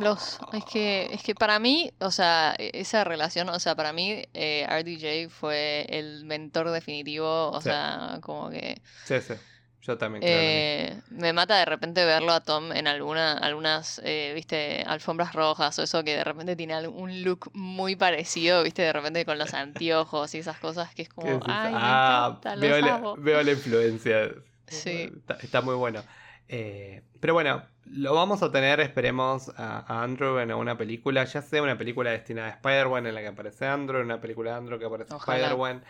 Los, es que, es que para mí, o sea, e- esa relación, o sea, para mí, eh, RDJ fue el mentor definitivo, o Sí. sea, como que Sí, sí. Yo también eh, me mata de repente verlo a Tom en alguna, algunas, eh, viste, alfombras rojas o eso que de repente tiene un look muy parecido, viste, de repente con los anteojos y esas cosas que es ¿Qué como, decís? ay, me ah, encanta, veo, la, amo". veo la influencia. Sí. Está, está muy bueno. Eh, pero bueno, lo vamos a tener, esperemos, a, Andrew en alguna película, ya sea una película destinada a Spider-Man en la que aparece Andrew, una película de Andrew que aparece. Spider-Man.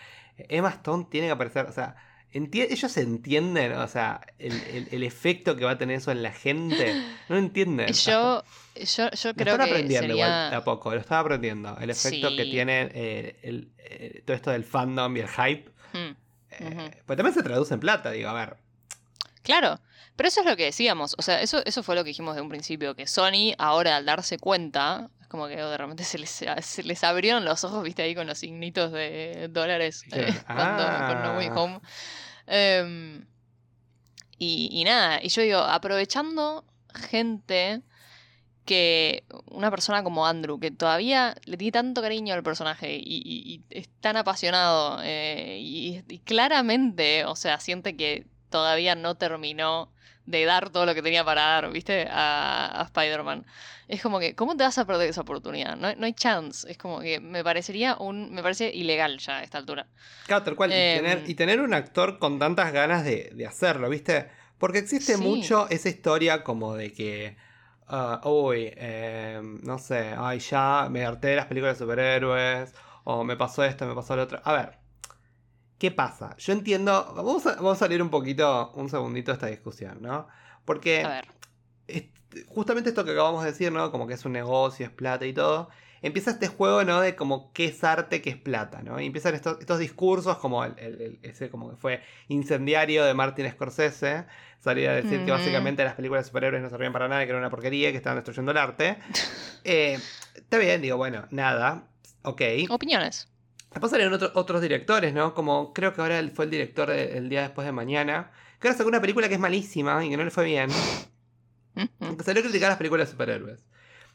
Emma Stone tiene que aparecer, o sea, enti- ellos entienden, o sea, el, el- el efecto que va a tener eso en la gente. No entienden. Yo, yo, yo Lo creo están que aprendiendo igual a poco, lo están aprendiendo. El efecto que tiene eh, el- eh, todo esto del fandom y el hype. Hmm. eh. Pues también se traduce en plata, digo, a ver. Claro, pero eso es lo que decíamos, o sea, eso, eso fue lo que dijimos de un principio, que Sony ahora al darse cuenta, es como que de repente se les, se les abrieron los ojos, viste, ahí con los signitos de dólares eh, cuando, con No Way Ah. Home. Em, y, y nada, y yo digo, aprovechando gente que una persona como Andrew, que todavía le tiene tanto cariño al personaje y, y- y es tan apasionado eh, y, y claramente, o sea, siente que todavía no terminó de dar todo lo que tenía para dar, ¿viste? A, a Spider-Man. Es como que, ¿cómo te vas a perder esa oportunidad? No, hay- no hay chance. Es como que me parecería un. Me parece ilegal ya a esta altura. Claro, tal cual. y, Em. tener, y tener un actor con tantas ganas de, de hacerlo, ¿viste? Porque existe Sí. mucho esa historia como de que. ah, uy, em, no sé, ay, ya me harté de las películas de superhéroes. O me pasó esto, me pasó lo otro. A ver. ¿Qué pasa? Yo entiendo. Vamos a, vamos a salir un poquito, un segundito de esta discusión, ¿no? Porque A ver. justamente esto que acabamos de decir, ¿no? Como que es un negocio, es plata y todo. Empieza este juego, ¿no? De como qué es arte, qué es plata, ¿no? Y empiezan estos, estos discursos como el, el- el- ese como que fue incendiario de Martin Scorsese. Salir a decir que básicamente las películas de superhéroes no servían para nada, que era una porquería, que estaban destruyendo el arte. Eh, está bien, digo, bueno, nada. Ok. Opiniones. Después salieron otro- otros directores, ¿no? Como creo que ahora fue el director de El día después de mañana. Que ahora sacó una película que es malísima y que no le fue bien. Que salió a criticar las películas de superhéroes.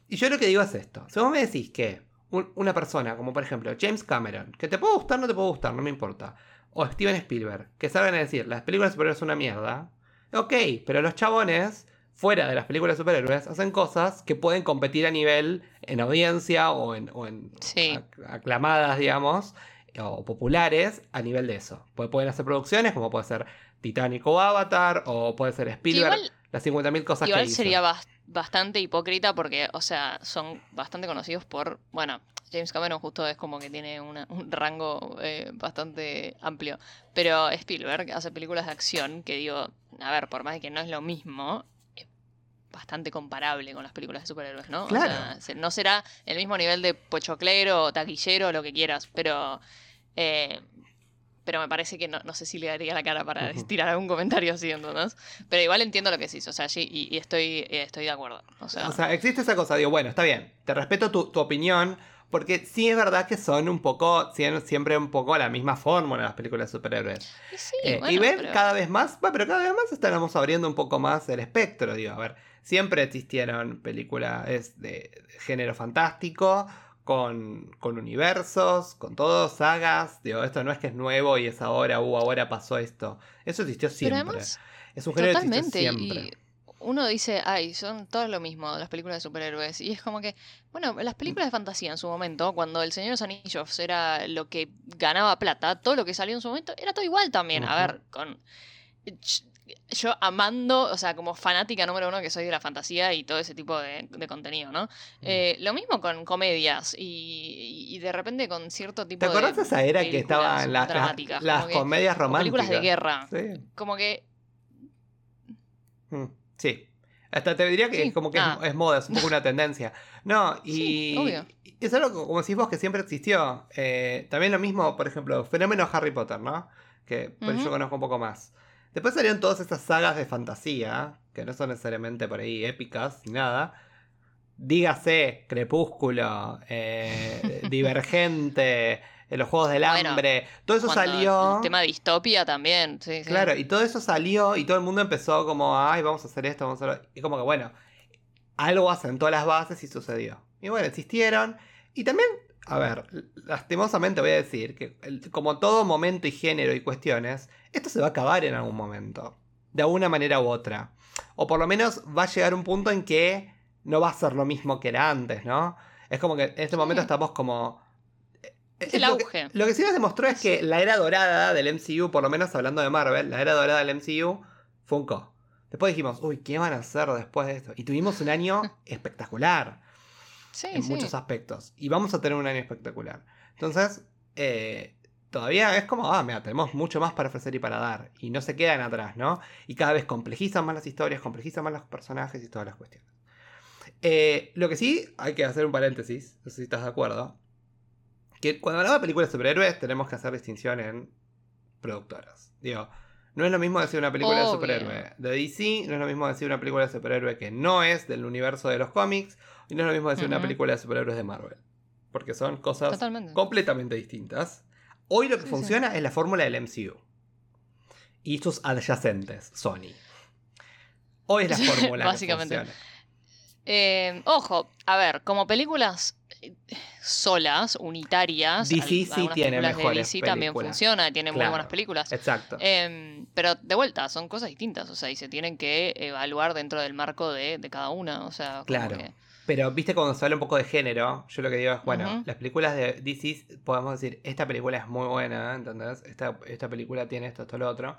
Y yo lo que digo es esto. Si vos me decís que un- una persona, como por ejemplo James Cameron, que te puede gustar, no te puede gustar, no me importa. O Steven Spielberg, que salgan a decir, las películas de superhéroes son una mierda. Ok, pero los chabones, fuera de las películas de superhéroes, hacen cosas que pueden competir a nivel en audiencia o en, o en Sí. ac- aclamadas, digamos, o populares a nivel de eso. Pu- Pueden hacer producciones como puede ser Titanic o Avatar, o puede ser Spielberg, igual las 50.000 cosas que Igual sería bas- bastante hipócrita porque, o sea, son bastante conocidos por, bueno, James Cameron justo es como que tiene una- un rango eh, bastante amplio, pero Spielberg hace películas de acción que digo, a ver, por más de que no es lo mismo, bastante comparable con las películas de superhéroes, ¿no? Claro. O sea, se- no será el mismo nivel de pochoclero, taquillero, lo que quieras, pero... eh, pero me parece que no, no sé si le daría la cara para Ujú. tirar algún comentario así, ¿entendés? Pero igual entiendo lo que decís, o sea, sí, y, y estoy, eh, estoy de acuerdo. O sea, O sea, existe esa cosa, digo, bueno, está bien, te respeto tu, tu opinión, porque sí es verdad que son un poco, sie- siempre un poco la misma fórmula las películas de superhéroes. y sí, Eh, bueno, y ven pero- cada vez más, bueno, pero cada vez más estamos abriendo un poco más el espectro, digo, a ver, siempre existieron películas de, género fantástico, con, con universos, con todo, sagas, digo, esto no es que es nuevo y es ahora, uh, ahora pasó esto, eso existió siempre. además, es un género que existió siempre. Y uno dice, ay, son todos lo mismo, las películas de superhéroes. Y es como que, bueno, las películas de fantasía en su momento, cuando El Señor de los Anillos era lo que ganaba plata, todo lo que salió en su momento era todo igual también. A ver, con. yo amando, o sea, como fanática número uno que soy de la fantasía y todo ese tipo de, de contenido, ¿no? Mm. Eh, lo mismo con comedias y, y de repente con cierto tipo ¿Te de. acordás de esa era que estaban las, las, dramáticas, las comedias románticas? películas de guerra. Sí. Como que. Mm, Sí. Hasta te diría que Sí, como que es- ah. es, moda, es un poco una tendencia. No, y Sí, obvio. y es algo como decís vos que siempre existió. Eh, también lo mismo, por ejemplo, fenómeno Harry Potter, ¿no? Que por eso yo conozco un poco más. Después salieron todas estas sagas de fantasía, que no son necesariamente por ahí épicas ni nada. Dígase, Crepúsculo, eh, Divergente, eh, los Juegos del Bueno, Hambre. Todo eso salió. El tema de distopia también. Sí, sí. Claro, y todo eso salió y todo el mundo empezó como, ay, vamos a hacer esto, vamos a hacer... Y como que, bueno, algo asentó las bases y sucedió. Y bueno, existieron. Y también, a ver, lastimosamente voy a decir que como todo momento y género y cuestiones, esto se va a acabar en algún momento. De alguna manera u otra. O por lo menos va a llegar un punto en que no va a ser lo mismo que era antes, ¿no? Es como que en este momento estamos como... Lo que- auge. lo que sí nos demostró es que la era dorada del MCU, por lo menos hablando de Marvel, la era dorada del MCU funcó. Después dijimos, uy, ¿qué van a hacer después de esto? Y tuvimos un año espectacular Sí, en sí. muchos aspectos. Y vamos a tener un año espectacular. Entonces, eh, todavía es como, ah, mira, tenemos mucho más para ofrecer y para dar. Y no se quedan atrás, ¿no? Y cada vez complejizan más las historias, complejizan más los personajes y todas las cuestiones. Eh, lo que sí, hay que hacer un paréntesis, no sé si estás de acuerdo. Que cuando hablamos de películas de superhéroes, tenemos que hacer distinción en productoras. Digo, no es lo mismo decir una película de superhéroe de DC, no es lo mismo decir una película de superhéroe que no es del universo de los cómics, y no es lo mismo decir una película de superhéroes de Marvel. Porque son cosas Totalmente. completamente distintas. Hoy lo que Sí, sí. funciona es la fórmula del MCU. Y sus adyacentes, Sony. Hoy es la fórmula Básicamente. que funciona. Eh, ojo, a ver, como películas eh, solas, unitarias, DC sí tiene películas de mejores DC también funciona, tiene muy buenas películas. Exacto. Em, pero de vuelta, son cosas distintas, o sea, y se tienen que evaluar dentro del marco de, de cada una, o sea, Claro. que- Pero viste cuando se habla un poco de género, yo lo que digo es, bueno, las películas de DC podemos decir, esta película es muy buena, ¿entendés? Esta, esta película tiene esto, esto, lo otro.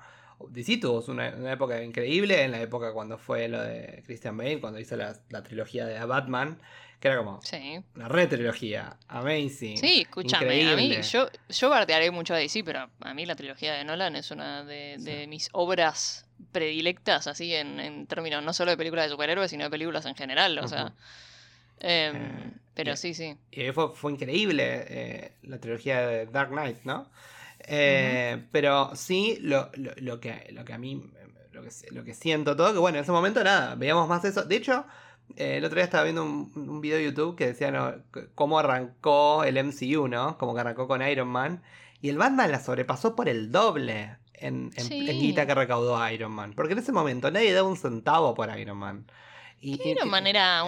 DC tuvo una, una época increíble, en la época cuando fue lo de Christian Bale, cuando hizo la, la trilogía de Batman, que era como sí. una re trilogía, amazing. Sí, escúchame, a mí, increíble. yo, yo bardearé mucho a DC, pero a mí la trilogía de Nolan es una de, de Sí. mis obras predilectas, así en, en términos no solo de películas de superhéroes, sino de películas en general, o sea. Em, Eh, pero y- sí, sí. Y fue, fue increíble eh, la trilogía de Dark Knight, ¿no? Eh, Pero sí, lo, lo, lo que, lo que a mí, lo que, lo que siento todo, que bueno, en ese momento nada, veíamos más eso. De hecho, eh, el otro día estaba viendo un, un video de YouTube que decía cómo arrancó el MCU, ¿no? Como que arrancó con Iron Man. Y el Batman la sobrepasó por el doble en, en, Sí. en guita que recaudó Iron Man. Porque en ese momento nadie daba un centavo por Iron Man. Y, y-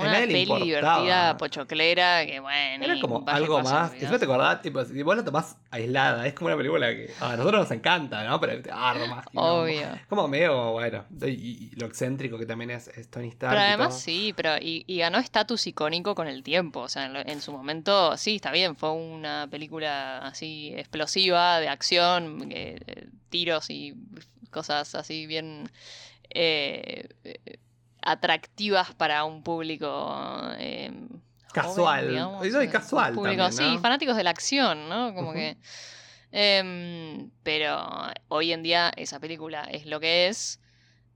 una nadie le peli divertida, pochoclera, que bueno. Era como algo más. ¿no? si no te acordás, tipo, si vos la tomás aislada, es como una película que a nosotros nos encanta, ¿no? Pero te armas. y no- Obvio. Como medio, bueno, y, y lo excéntrico que también es, es Tony Stark. Pero además sí, pero y, ganó estatus icónico con el tiempo. O sea, en, lo- en su momento, sí, está bien, fue una película así explosiva, de acción, eh, tiros y cosas así bien eh, eh, atractivas para un público eh, Casual. joven, digamos, Y no, y eh, casual público, también, ¿no? Sí, fanáticos de la acción, ¿no? Como que... em, pero hoy en día esa película es lo que es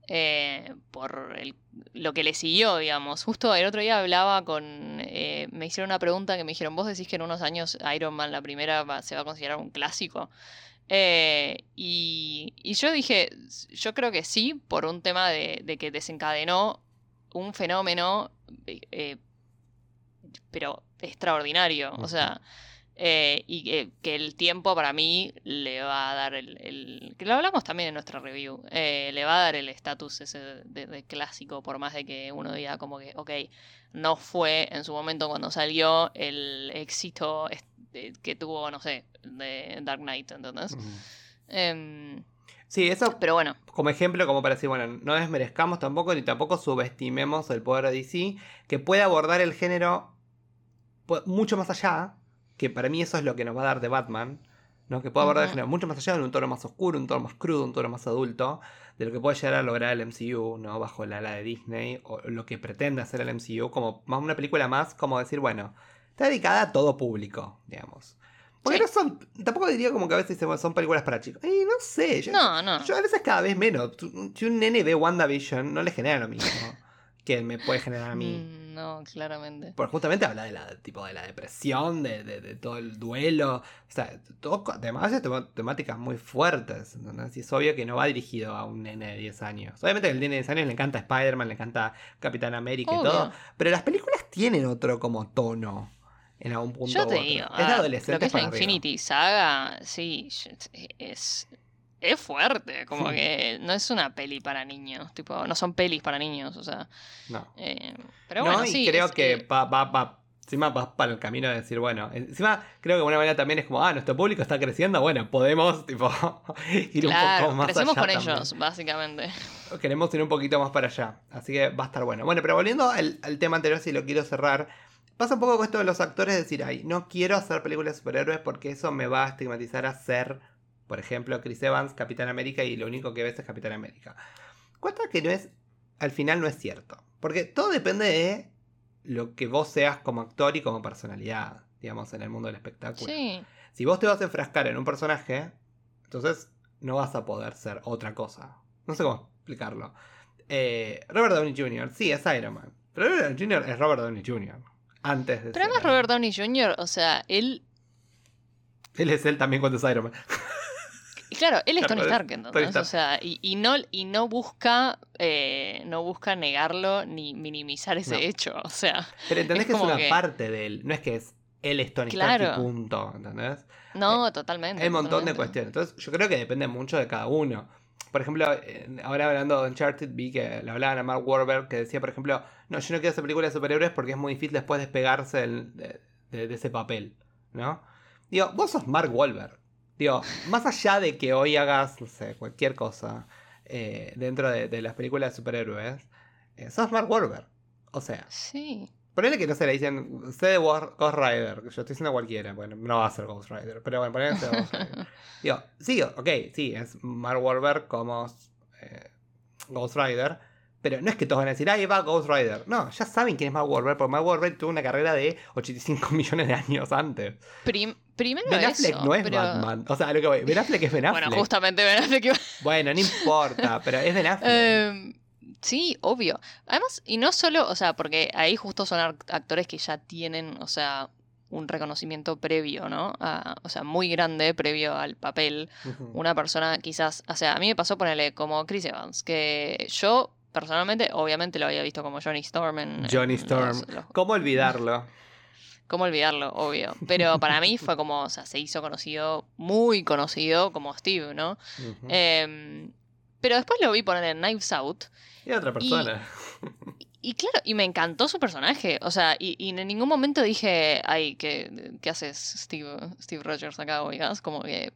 eh, por el- lo que le siguió, digamos. Justo el otro día hablaba con... eh, me hicieron una pregunta que me dijeron, vos decís que en unos años Iron Man, la primera, va- se va a considerar un clásico. Eh, y, y yo dije, yo creo que sí, por un tema de, de que desencadenó un fenómeno, eh, pero extraordinario. O sea, eh, y que, que el tiempo para mí le va a dar el, el- que lo hablamos también en nuestra review, eh, le va a dar el estatus ese de, de clásico, por más de que uno diga como que, ok, no fue en su momento cuando salió el éxito que tuvo, no sé, de Dark Knight, ¿entendés? Em, Sí, eso pero bueno, como ejemplo, como para decir, bueno, no desmerezcamos tampoco ni tampoco subestimemos el poder de DC, que puede abordar el género mucho más allá, que para mí eso es lo que nos va a dar de Batman, ¿no? Que puede abordar Ujú. género mucho más allá de un tono más oscuro, un tono más crudo, un tono más adulto, de lo que puede llegar a lograr el MCU, ¿no? Bajo la ala de Disney, o lo que pretende hacer el MCU, como más una película más, como decir, bueno, está dedicada a todo público, digamos. Porque Sí. no son, tampoco diría como que a veces son películas para chicos. Y no sé, yo, No, no. yo a veces cada vez menos. Si un nene ve WandaVision, no le genera lo mismo que me puede generar a mí. Mm, No, claramente. Porque justamente habla de la, tipo, de la depresión, de, de- de todo el duelo. O sea, todo, además de temáticas muy fuertes. Y es obvio que no va dirigido a un nene de 10 años. Obviamente que el nene de 10 años le encanta Spider-Man, le encanta Capitán América y todo. Pero las películas tienen otro como tono. En algún punto. Yo te digo, es ah, adolescentes lo que es la arriba. Infinity Saga, sí, es, es fuerte, como Sí. que no es una peli para niños, tipo, no son pelis para niños, o sea, No. eh, pero no, bueno, y sí. creo es, que eh, va, va, va- encima vas para el camino de decir, bueno, encima creo que de una manera también es como, ah, nuestro público está creciendo, bueno, podemos tipo ir un poco más crecemos allá con también. ellos, básicamente. Queremos ir un poquito más para allá, así que va a estar bueno. Bueno, pero volviendo al, al tema anterior, si lo quiero cerrar, pasa un poco con esto de los actores, decir, ay, no quiero hacer películas de superhéroes porque eso me va a estigmatizar a ser, por ejemplo, Chris Evans, Capitán América, y lo único que ves es Capitán América. Cuenta que no es, al final no es cierto, porque todo depende de lo que vos seas como actor y como personalidad, digamos, en el mundo del espectáculo. Sí, Si vos te vas a enfrascar en un personaje, entonces no vas a poder ser otra cosa. No sé cómo explicarlo. Eh, Robert Downey Jr., sí, es Iron Man. Pero Robert Downey Jr. es Robert Downey Jr. Antes de pero además. Robert Downey Jr., o sea, él, Él es él también cuando es Iron Man. y claro, él es Tony Stark. Stark. O sea, y, y no, y no busca, eh, no busca negarlo ni minimizar ese No. hecho, o sea, Pero entendés Es que es una que- parte de él. No es que es él es Tony Stark y punto. ¿Entendés? no, totalmente. Hay un montón de cuestiones. Entonces, yo creo que depende mucho de cada uno. Por ejemplo, eh, ahora hablando de Uncharted, vi que le hablaban a Mark Wahlberg que decía, por ejemplo, no, yo no quiero hacer películas de superhéroes porque es muy difícil después despegarse del- de, de- de ese papel, ¿no? Digo, vos sos Mark Wahlberg. Digo, más allá de que hoy hagas, no sé, cualquier cosa eh, dentro de, de las películas de superhéroes, eh, sos Mark Wahlberg. O sea, Sí. Ponele que no se le dicen, sé de War- Ghost Rider, yo estoy diciendo cualquiera, bueno, no va a ser Ghost Rider, pero bueno, ponele que sea Ghost Rider. Digo, sí, ok, sí, es Mark Wahlberg como eh, Ghost Rider, pero no es que todos van a decir, ahí va Ghost Rider. No, ya saben quién es Mark Wahlberg, porque Mark Wahlberg tuvo una carrera de 85 millones de años antes. Prim- primero Ben Affleck eso, no es pero... Batman, o sea, lo que voy, Ben Affleck es Ben Affleck. Bueno, justamente Ben Affleck iba- Bueno, no importa, pero es Ben Affleck. Em, sí, obvio. Además, y no solo, o sea, porque ahí justo son actores que ya tienen, o sea, un reconocimiento previo, ¿no? A- o sea, muy grande previo al papel. Una persona quizás, o sea, a mí me pasó ponerle como Chris Evans, que yo personalmente, obviamente lo había visto como Johnny Storm en... Johnny en Storm. los- los- ¿Cómo olvidarlo? ¿Cómo olvidarlo? Obvio. Pero para mí fue como, o sea, se hizo conocido, muy conocido como Steve, ¿no? Em, pero después lo vi poner en Knives Out. y otra persona. Y claro, y me encantó su personaje. O sea, y, y en ningún momento dije, ay, ¿qué, qué haces Steve, Steve Rogers acá, oigas? Como que...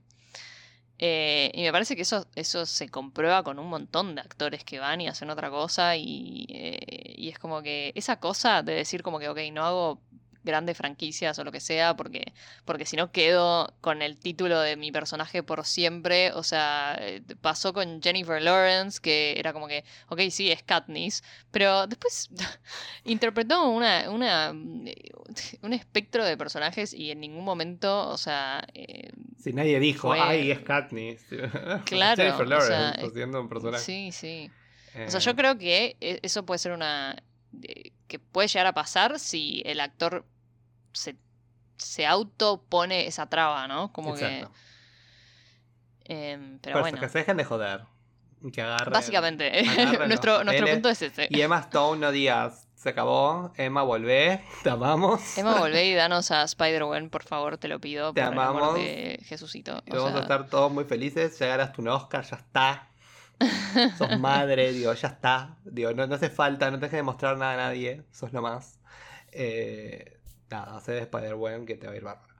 eh, y me parece que eso, eso se comprueba con un montón de actores que van y hacen otra cosa y, eh, y es como que esa cosa de decir como que, ok, no hago grandes franquicias o lo que sea porque porque si no quedo con el título de mi personaje por siempre o sea eh, pasó con Jennifer Lawrence que era como que ok sí es Katniss pero después interpretó una, una, un espectro de personajes y en ningún momento, o sea, eh, Si nadie dijo, Fue- ay, es Katniss. Claro, Jennifer o Lawrence sea, haciendo un personaje. sí, sí. O Eh, sea, yo creo que e- eso puede ser una... eh, que puede llegar a pasar si el actor se, se autopone esa traba, ¿no? Como exacto. que... em, pero Por eso, bueno, que se dejen de joder. Que agarren. básicamente, agarren nuestro, nuestro punto es ese. Y Emma Stone no digas, se acabó. Emma, volvé. Te amamos. Emma, volvé y danos a Spider-Man, por favor, te lo pido. Te por el amor amamos. de Jesucito. Y O vamos a estar todos muy felices. Ya ganaste un Oscar, ya está. Sos madre, digo, ya está. Digo, no, no hace falta, no tenés que demostrar nada a nadie. Sos lo más. Eh, nada, hace de Spider-Man que te va a ir bárbaro.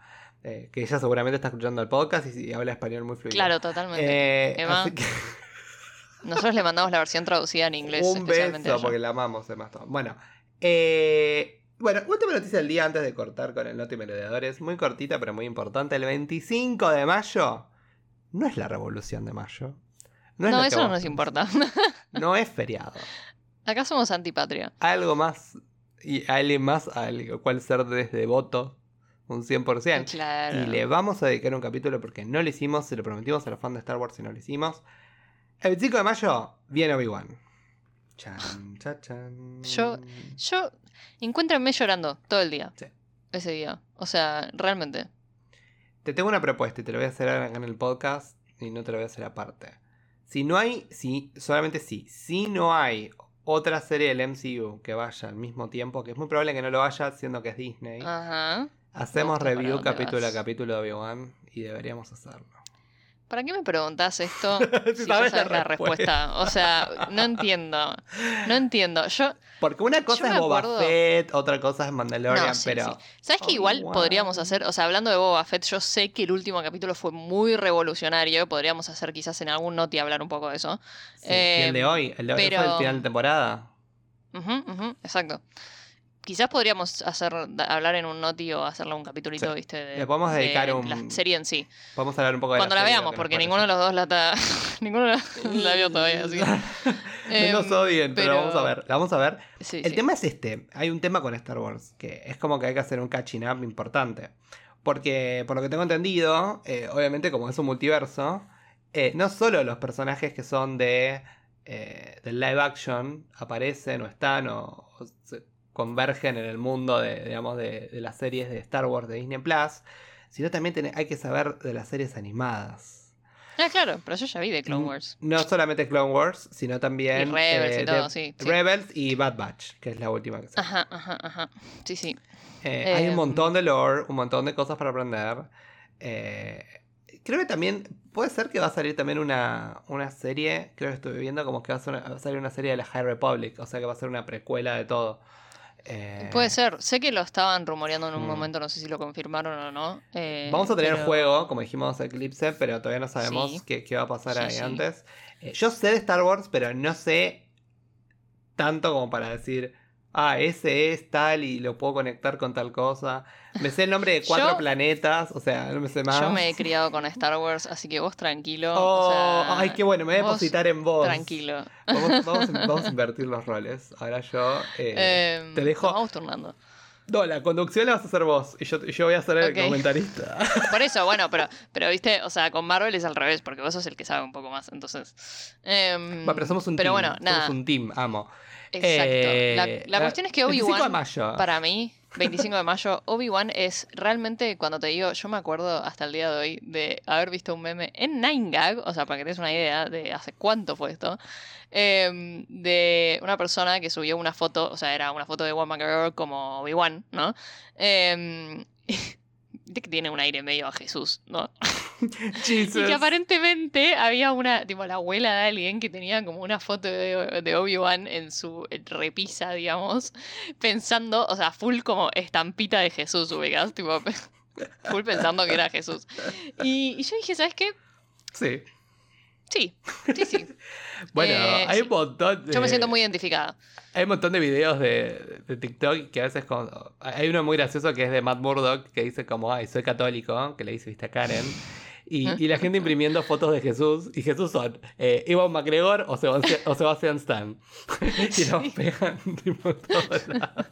Eh, que ella seguramente está escuchando el podcast y, y habla español muy fluido. Claro, totalmente. Eh, Emma, así que- Nosotros le mandamos la versión traducida en inglés. un beso porque la amamos Emma Stone. Bueno, eh, Bueno, última noticia del día antes de cortar con el Noti Merodeadores. Muy cortita, pero muy importante. El 25 de mayo no es la revolución de mayo. No, es que eso no nos importa. No es feriado. Acá somos antipatria. Algo más y alguien más al cual ser desde voto un 100%. Claro. Y le vamos a dedicar un capítulo porque no lo hicimos, se lo prometimos a los fans de Star Wars y no lo hicimos. El 25 de mayo viene Obi-Wan. Chan, cha, chan. Yo- Yo encuéntrenme llorando todo el día. Sí. Ese día. O sea, realmente. Te tengo una propuesta y te lo voy a hacer acá en el podcast y no te lo voy a hacer aparte. Si no hay, si, solamente si, si no hay otra serie del MCU que vaya al mismo tiempo, que es muy probable que no lo vaya, siendo que es Disney, Ajá. hacemos review capítulo vas. a capítulo de Obi-Wan y deberíamos hacerlo. ¿Para qué me preguntás esto Si si sabes sabes la respuesta? O sea, no entiendo. No entiendo. Yo. Porque una cosa es Boba acuerdo- Fett, otra cosa es Mandalorian, No, sí, pero... sí. ¿Sabes que igual podríamos hacer? O sea, hablando de Boba Fett, yo sé que el último capítulo fue muy revolucionario. Podríamos hacer quizás en algún noti hablar un poco de eso. Sí, y el de Eh, hoy, el de hoy fue el final de temporada. Ujú, ujú, exacto. Quizás podríamos hacer hablar en un noti o hacerle un capitulito, Sí. ¿viste? De, Le podemos de dedicar un- la serie en sí. Vamos a hablar un poco de Cuando la veamos, que nos porque ninguno de los dos la ninguno la, la vio todavía, así. no nos Em, odien, pero... pero- vamos a ver. La vamos a ver. Sí, El sí. tema es este. Hay un tema con Star Wars, que es como que hay que hacer un catching up importante. Porque, por lo que tengo entendido, eh, obviamente como es un multiverso, eh, no solo los personajes que son de eh, del live action aparecen o están o, o se convergen en el mundo de, digamos, de, de las series de Star Wars de Disney Plus, sino también hay que saber de las series animadas. Ah, claro, pero yo ya vi de Clone Wars. No solamente Clone Wars, sino también Y Rebels y eh, todo, de- sí, sí. Rebels y Bad Batch, que es la última que se Ajá, ajá, ajá. Sí, sí. Eh, hay un Em. montón de lore, un montón de cosas para aprender. Eh, creo que también puede ser que va a salir también una, una serie, creo que estuve viendo como que va a, ser una- va a salir una serie de la High Republic, o sea que va a ser una precuela de todo. Eh, Puede ser. Sé que lo estaban rumoreando en un Mm. momento, no sé si lo confirmaron o no. eh, Vamos a tener pero- juego, como dijimos, Eclipse, pero todavía no sabemos Sí. qué, qué va a pasar Sí, ahí sí. antes. Eh, yo sé de Star Wars, pero no sé tanto como para decir, ah, ese es tal y lo puedo conectar con tal cosa. Me sé el nombre de cuatro Yo- planetas, o sea, no me sé más. Yo me he criado con Star Wars, así que vos tranquilo. Oh, o sea, ay, qué bueno, me voy a depositar en vos. Tranquilo. Vamos, vamos, vamos a invertir los roles. Ahora yo. eh, Em, te dejo- nos Vamos turnando. No, la conducción la vas a hacer vos y yo, yo voy a ser el comentarista. Por eso, bueno, pero, pero viste, o sea, con Marvel es al revés, porque vos sos el que sabe un poco más, entonces. em, Va, pero somos un pero team. bueno, somos nada. un team, amo. Exacto. Eh, la, la cuestión es que 25 de Obi-Wan, para mí, 25 de mayo, Obi-Wan es realmente, cuando te digo, yo me acuerdo hasta el día de hoy de haber visto un meme en 9gag, o sea, para que te des una idea de hace cuánto fue esto, em, de una persona que subió una foto, o sea, era una foto de Juan McGregor como Obi-Wan, ¿no? Viste que tiene un aire medio a Jesús, ¿no? Jesus. Y que aparentemente había una, tipo, la abuela de alguien que tenía como una foto de, de Obi-Wan en su repisa, digamos, pensando, o sea, full como estampita de Jesús, ubicás, tipo, full pensando que era Jesús. Y, y yo dije, ¿sabes qué? Sí. Sí, sí, sí. Bueno, Eh, hay sí. un montón de. Yo me siento muy identificada. Hay un montón de videos de, de TikTok que a veces. con- hay uno muy gracioso que es de Matt Murdock que dice como, ay, soy católico, que le dice, viste a Karen. Y, y la gente imprimiendo fotos de Jesús. Y Jesús son eh, McGregor o Sebastian, o Sebastian Stan. y los pegan tipo en todos lados.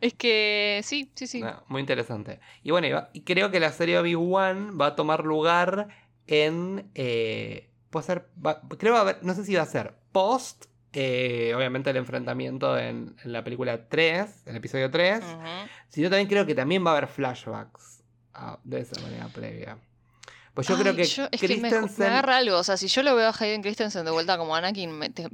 Es que sí, sí, sí. No, muy interesante. Y bueno, y va- y creo que la serie Obi-Wan va a tomar lugar en. eh, puede ser. va- creo va a haber. No sé si va a ser post. eh, obviamente el enfrentamiento en, en la película 3, el episodio 3. Ujú. Sino también creo que también va a haber flashbacks ah, de esa manera previa. Pues yo creo que yo- es que me, agarra algo. O sea, si yo lo veo a Hayden Christensen de vuelta como Anakin, me- te-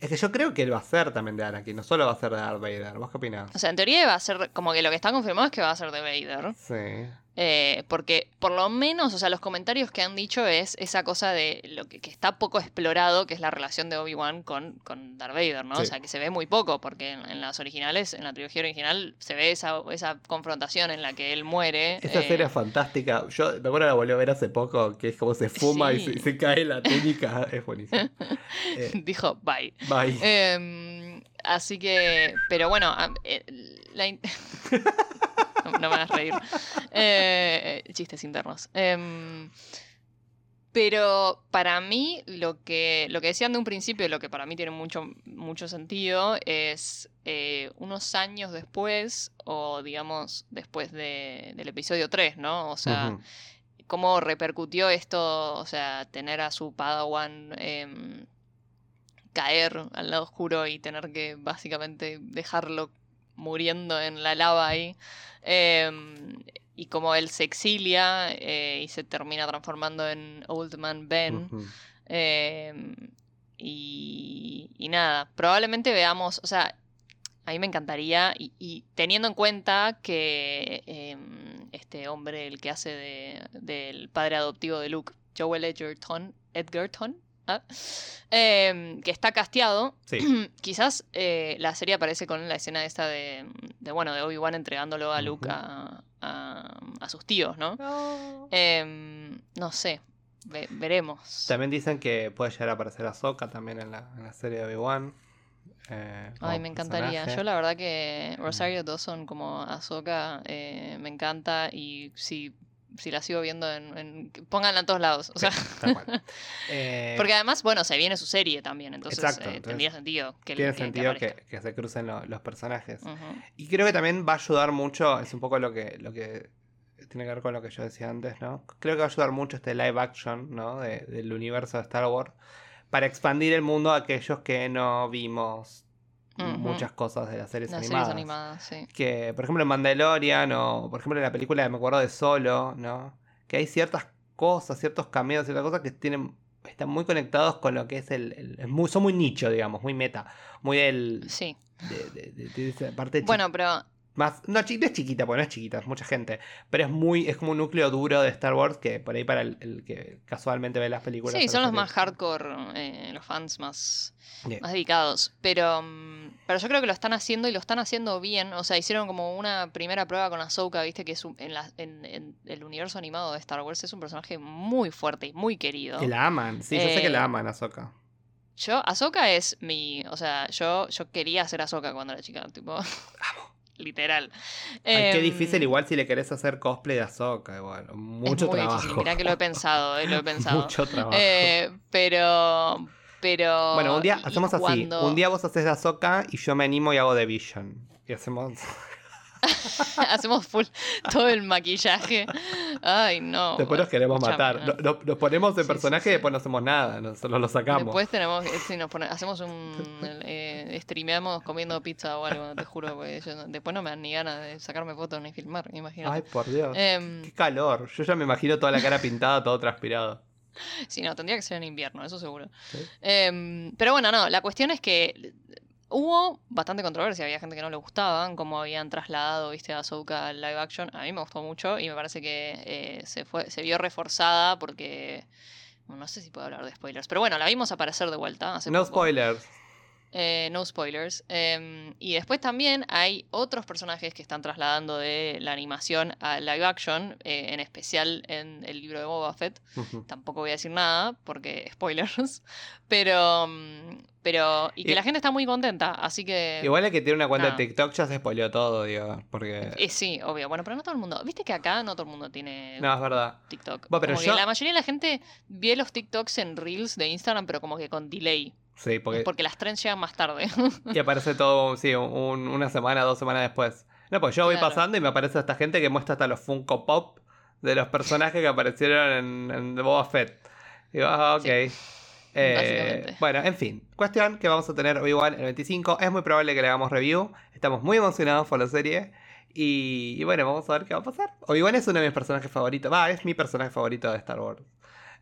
Es que yo creo que él va a ser también de Anakin, no solo va a ser de Darth Vader. ¿Vos qué opinás? o sea, en teoría va a ser como que lo que está confirmado es que va a ser de Vader. Sí. Eh, porque por lo menos, o sea, los comentarios que han dicho es esa cosa de lo que, que está poco explorado, que es la relación de Obi-Wan con, con Darth Vader, ¿no? Sí. O sea, que se ve muy poco, porque en, en las originales, en la trilogía original, se ve esa, esa confrontación en la que él muere. Esa eh, serie es fantástica. Yo me acuerdo la volví a ver hace poco, que es como se fuma y, Sí. se, y se cae la técnica. Es buenísimo. Eh, Dijo, bye. bye. Em, Así que, pero bueno, eh, la no, no me hagas reír. Eh, chistes internos. Em, pero para mí, lo que, lo que decían de un principio, lo que para mí tiene mucho, mucho sentido, es eh, unos años después, o digamos, después de- del episodio 3, ¿no? O sea, cómo repercutió esto, o sea, tener a su Padawan em, caer al lado oscuro y tener que básicamente dejarlo muriendo en la lava ahí. em, y como él se exilia eh, y se termina transformando en Old Man Ben. Em, y, y nada, probablemente veamos, o sea, a mí me encantaría, y, y teniendo en cuenta que em, este hombre, el que hace de, del padre adoptivo de Luke, Joel Edgerton, Edgerton, Em, que está casteado, Sí. quizás eh, la serie aparece con la escena esta de, de bueno, de Obi-Wan entregándolo a Luke a, a- a sus tíos, ¿no? Em, no sé, ve- veremos. También dicen que puede llegar a aparecer Ahsoka también en la, en la serie de Obi-Wan. eh, Ay, me encantaría. personaje. Yo la verdad que Rosario Dawson como Ahsoka eh, me encanta y si, si la sigo viendo en, en- Pónganla en todos lados. O Sí, sea, cual. Eh, porque además, bueno, se viene su serie también, entonces Exacto, eh, entonces tendría sentido que tiene que- sentido que, se crucen lo- los personajes. Y creo que también va a ayudar mucho, es un poco lo que, lo que tiene que ver con lo que yo decía antes, ¿no? Creo que va a ayudar mucho este live action, ¿no? De- del universo de Star Wars, para expandir el mundo a aquellos que no vimos Muchas cosas de las series Las animadas. series animadas, sí. Que, por ejemplo, en Mandalorian o, por ejemplo, en la película, me acuerdo de Solo, ¿no? Que hay ciertas cosas, ciertos cameos, ciertas cosas que tienen están muy conectados con lo que es el... muy- son muy nicho, digamos, muy meta. Muy del... Sí. De, de- de- de esa parte Bueno, pero más, no, no es chiquita, porque no es chiquita, es mucha gente. Pero es muy, es como un núcleo duro de Star Wars que por ahí para el, el que casualmente ve las películas. sí, son los más hardcore, eh, los fans más, más dedicados. Pero, mm, pero yo creo que lo están haciendo y lo están haciendo bien. O sea, hicieron como una primera prueba con Ahsoka, viste, que es un- en, la- en- en el universo animado de Star Wars es un personaje muy fuerte y muy querido. Que la aman, sí, yo sé que Eh, la aman, Ahsoka. Yo, Ahsoka es mi. O sea, yo, yo quería ser Ahsoka cuando era chica, tipo. Literal. Ay, qué Em, difícil, igual si le querés hacer cosplay de Ahsoka, igual. Mucho muy trabajo. difícil. Mirá que lo he pensado, eh, lo he pensado. Mucho trabajo. Eh, pero. Pero. bueno, un día hacemos así. Un día vos haces de Ahsoka y yo me animo y hago de Vision. Y hacemos. Hacemos full todo el maquillaje. Ay, no. después nos queremos matar. ¿no? No- no- nos ponemos Sí, sí, personaje sí. y después no hacemos nada. Nosotros lo sacamos. Después tenemos, eh, nos hacemos un, eh, streameamos comiendo pizza o algo, te juro, yo después no me dan ni ganas de sacarme fotos ni filmar, imagínate. Ay, por Dios. Em, Qué calor. Yo ya me imagino toda la cara pintada, todo transpirado. sí, no, tendría que ser en invierno, eso seguro. Em, pero bueno, no, la cuestión es que hubo bastante controversia, había gente que no le gustaban, cómo habían trasladado, viste, a Ahsoka al live action. A mí me gustó mucho y me parece que eh, se, fue, se vio reforzada porque... No sé si puedo hablar de spoilers, pero bueno, la vimos aparecer de vuelta. Hace No poco. spoilers. Eh, no spoilers. Em, y después también hay otros personajes que están trasladando de la animación a live action, eh, en especial en el libro de Boba Fett. Tampoco voy a decir nada porque spoilers. Pero. mm, pero y que Y- la gente está muy contenta, así que. Igual el que tiene una cuenta nada. de TikTok ya se spoileó todo, digo. Porque. eh, sí, obvio. Bueno, pero no todo el mundo. Viste que acá no todo el mundo tiene No, es verdad. TikTok. Bueno, pero yo- la mayoría de la gente ve los TikToks en Reels de Instagram, pero como que con delay. Sí, porque. Porque las trends llegan más tarde. Y aparece todo, sí, un- una semana, dos semanas después. No, pues yo voy Claro. pasando y me aparece esta gente que muestra hasta los Funko Pop de los personajes que aparecieron en, en The Boba Fett. Digo, ah, ok. Sí. Eh, bueno, en fin. Cuestión que vamos a tener Obi-Wan el 25. Es muy probable que le hagamos review. Estamos muy emocionados por la serie. Y, y bueno, vamos a ver qué va a pasar. Obi-Wan es uno de mis personajes favoritos. Va, es mi personaje favorito de Star Wars.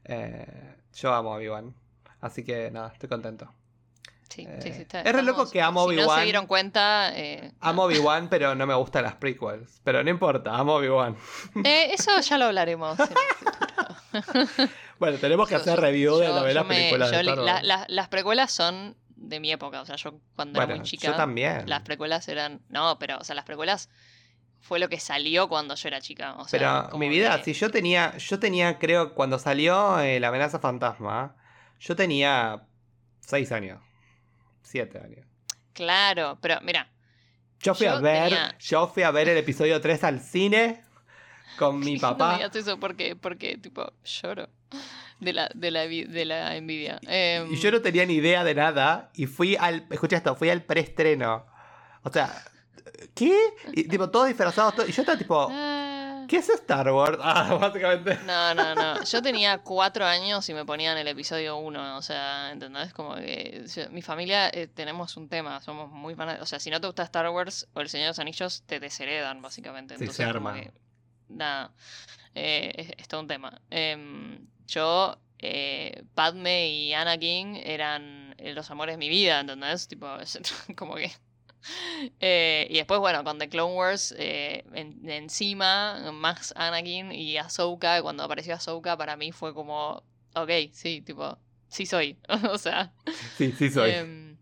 Eh, yo amo a Obi-Wan. Así que nada, estoy contento. Sí, Eh, sí, sí, está- es re loco que amo Si no Obi-Wan. se dieron cuenta. eh, Amo Obi-Wan, pero no me gustan las prequels. Pero no importa, amo Obi-Wan. eh, eso ya lo hablaremos en el futuro. Bueno, tenemos que Yo- hacer yo- review de la me- películas de la- la- las precuelas son de mi época. O sea, yo cuando era muy chica. yo también. Las precuelas eran. No, pero, o sea, las precuelas fue lo que salió cuando yo era chica. O sea, Pero mi vida, que- si yo tenía, yo tenía, creo, cuando salió La amenaza fantasma, yo tenía 6 años. 7 años. Claro, pero mira. Yo fui a ver, tenía- yo fui a ver el episodio 3 al cine con mi No papá. me digas eso porque, porque tipo, lloro de la, de la, de la envidia. Em, Y yo no tenía ni idea de nada. Y fui al. Escucha esto, fui al preestreno. O sea, ¿qué? Y tipo, todos disfrazados. todo- y yo estaba tipo, ah, ¿qué es Star Wars? Ah, básicamente. No, no, no. Yo tenía cuatro años y me ponían el episodio uno. O sea, ¿entendés? Como que yo- mi familia eh, tenemos un tema. Somos muy fanáticos. O sea, si no te gusta Star Wars o El Señor de los Anillos, te desheredan, básicamente. Sí, Entonces, como arma. que, nada. eh, es, es todo un tema. Em, yo, eh, Padme y Anakin eran eh, los amores de mi vida, ¿entendés? Tipo, como que. Eh, y después, bueno, con The Clone Wars, eh, en- encima, más Anakin y Ahsoka, cuando apareció Ahsoka, para mí fue como, ok, sí, tipo, sí soy. o sea, Sí, sí soy. em,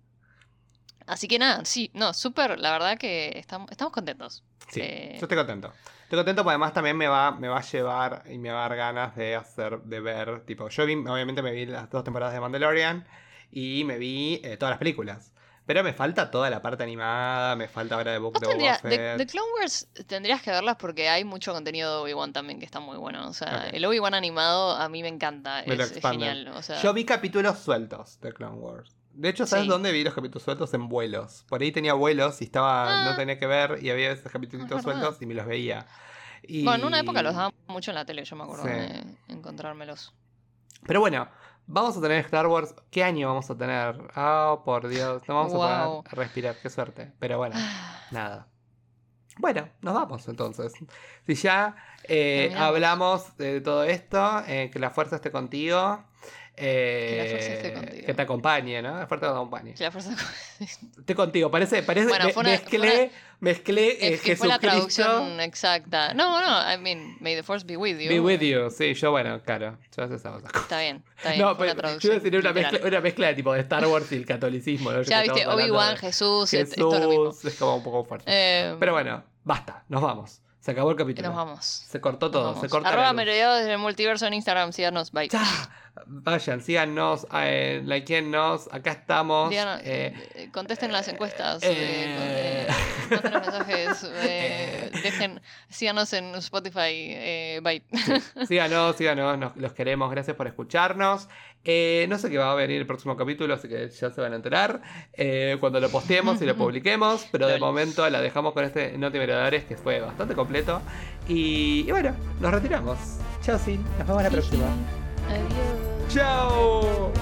así que nada, sí, no, súper, la verdad que estamos, estamos contentos. sí, eh, yo estoy contento. Estoy contento porque además también me va, me va a llevar y me va a dar ganas de hacer, de ver, tipo, yo vi, obviamente me vi las dos temporadas de Mandalorian y me vi todas las películas. Pero me falta toda la parte animada, me falta ahora de Book de Boba de, Fett. de Clone Wars tendrías que verlas porque hay mucho contenido de Obi-Wan también que está muy bueno. O sea, el Obi-Wan animado a mí me encanta. Me es, genial. O sea, Yo vi capítulos sueltos de Clone Wars. De hecho, ¿sabes Sí. dónde vi los capítulos sueltos? En vuelos. Por ahí tenía vuelos y estaba, no Ah. tenía que ver y había esos capítulos Es sueltos y me los veía. Y... Bueno, en una época los daban mucho en la tele, yo me acuerdo Sí. de encontrármelos. Pero bueno, vamos a tener Star Wars. ¿Qué año vamos a tener? Oh, por Dios. No vamos a poder respirar. Qué suerte. Pero bueno, nada. Bueno, nos vamos entonces. Si ya eh, hablamos de todo esto, eh, que la fuerza esté contigo. Eh, Que la fuerza esté contigo. que te acompañe, ¿no? La fuerza te acompañe. Que la fuerza- Estoy contigo, parece, parece, Bueno, fue una- mezclé, fue una- mezclé eh, es que fue la Jesucristo, traducción exacta. No, no, I mean, may the force be with you. Be with you, sí, yo bueno, claro, yo hago esas cosas. Está bien, está bien. No, fue pero la yo traducción. iba a decir una mezcla, una mezcla de tipo de Star Wars y el catolicismo, ¿no? Ya viste, Obi-Wan, de Jesús, es, todo lo mismo. Jesús, es como un poco fuerte. Eh, Pero bueno, basta, nos vamos. Se acabó el capítulo. nos vamos. Se cortó todo, se corta Arroba. Merodeados desde el multiverso en Instagram, síganos, bye. Ya, Vayan, síganos, eh, likeennos, acá estamos. Eh, eh, contesten las encuestas, eh, con- eh, mándenos mensajes, dejen, síganos en Spotify, bye. Síganos, síganos, nos- los queremos, gracias por escucharnos. No sé qué va a venir el próximo capítulo, así que ya se van a enterar cuando lo posteemos y lo publiquemos, pero de momento la dejamos con este Noti Merodeadores que fue bastante completo. Y, y bueno, nos retiramos. Chao, Sin, nos vemos la próxima. Adiós. Tchau!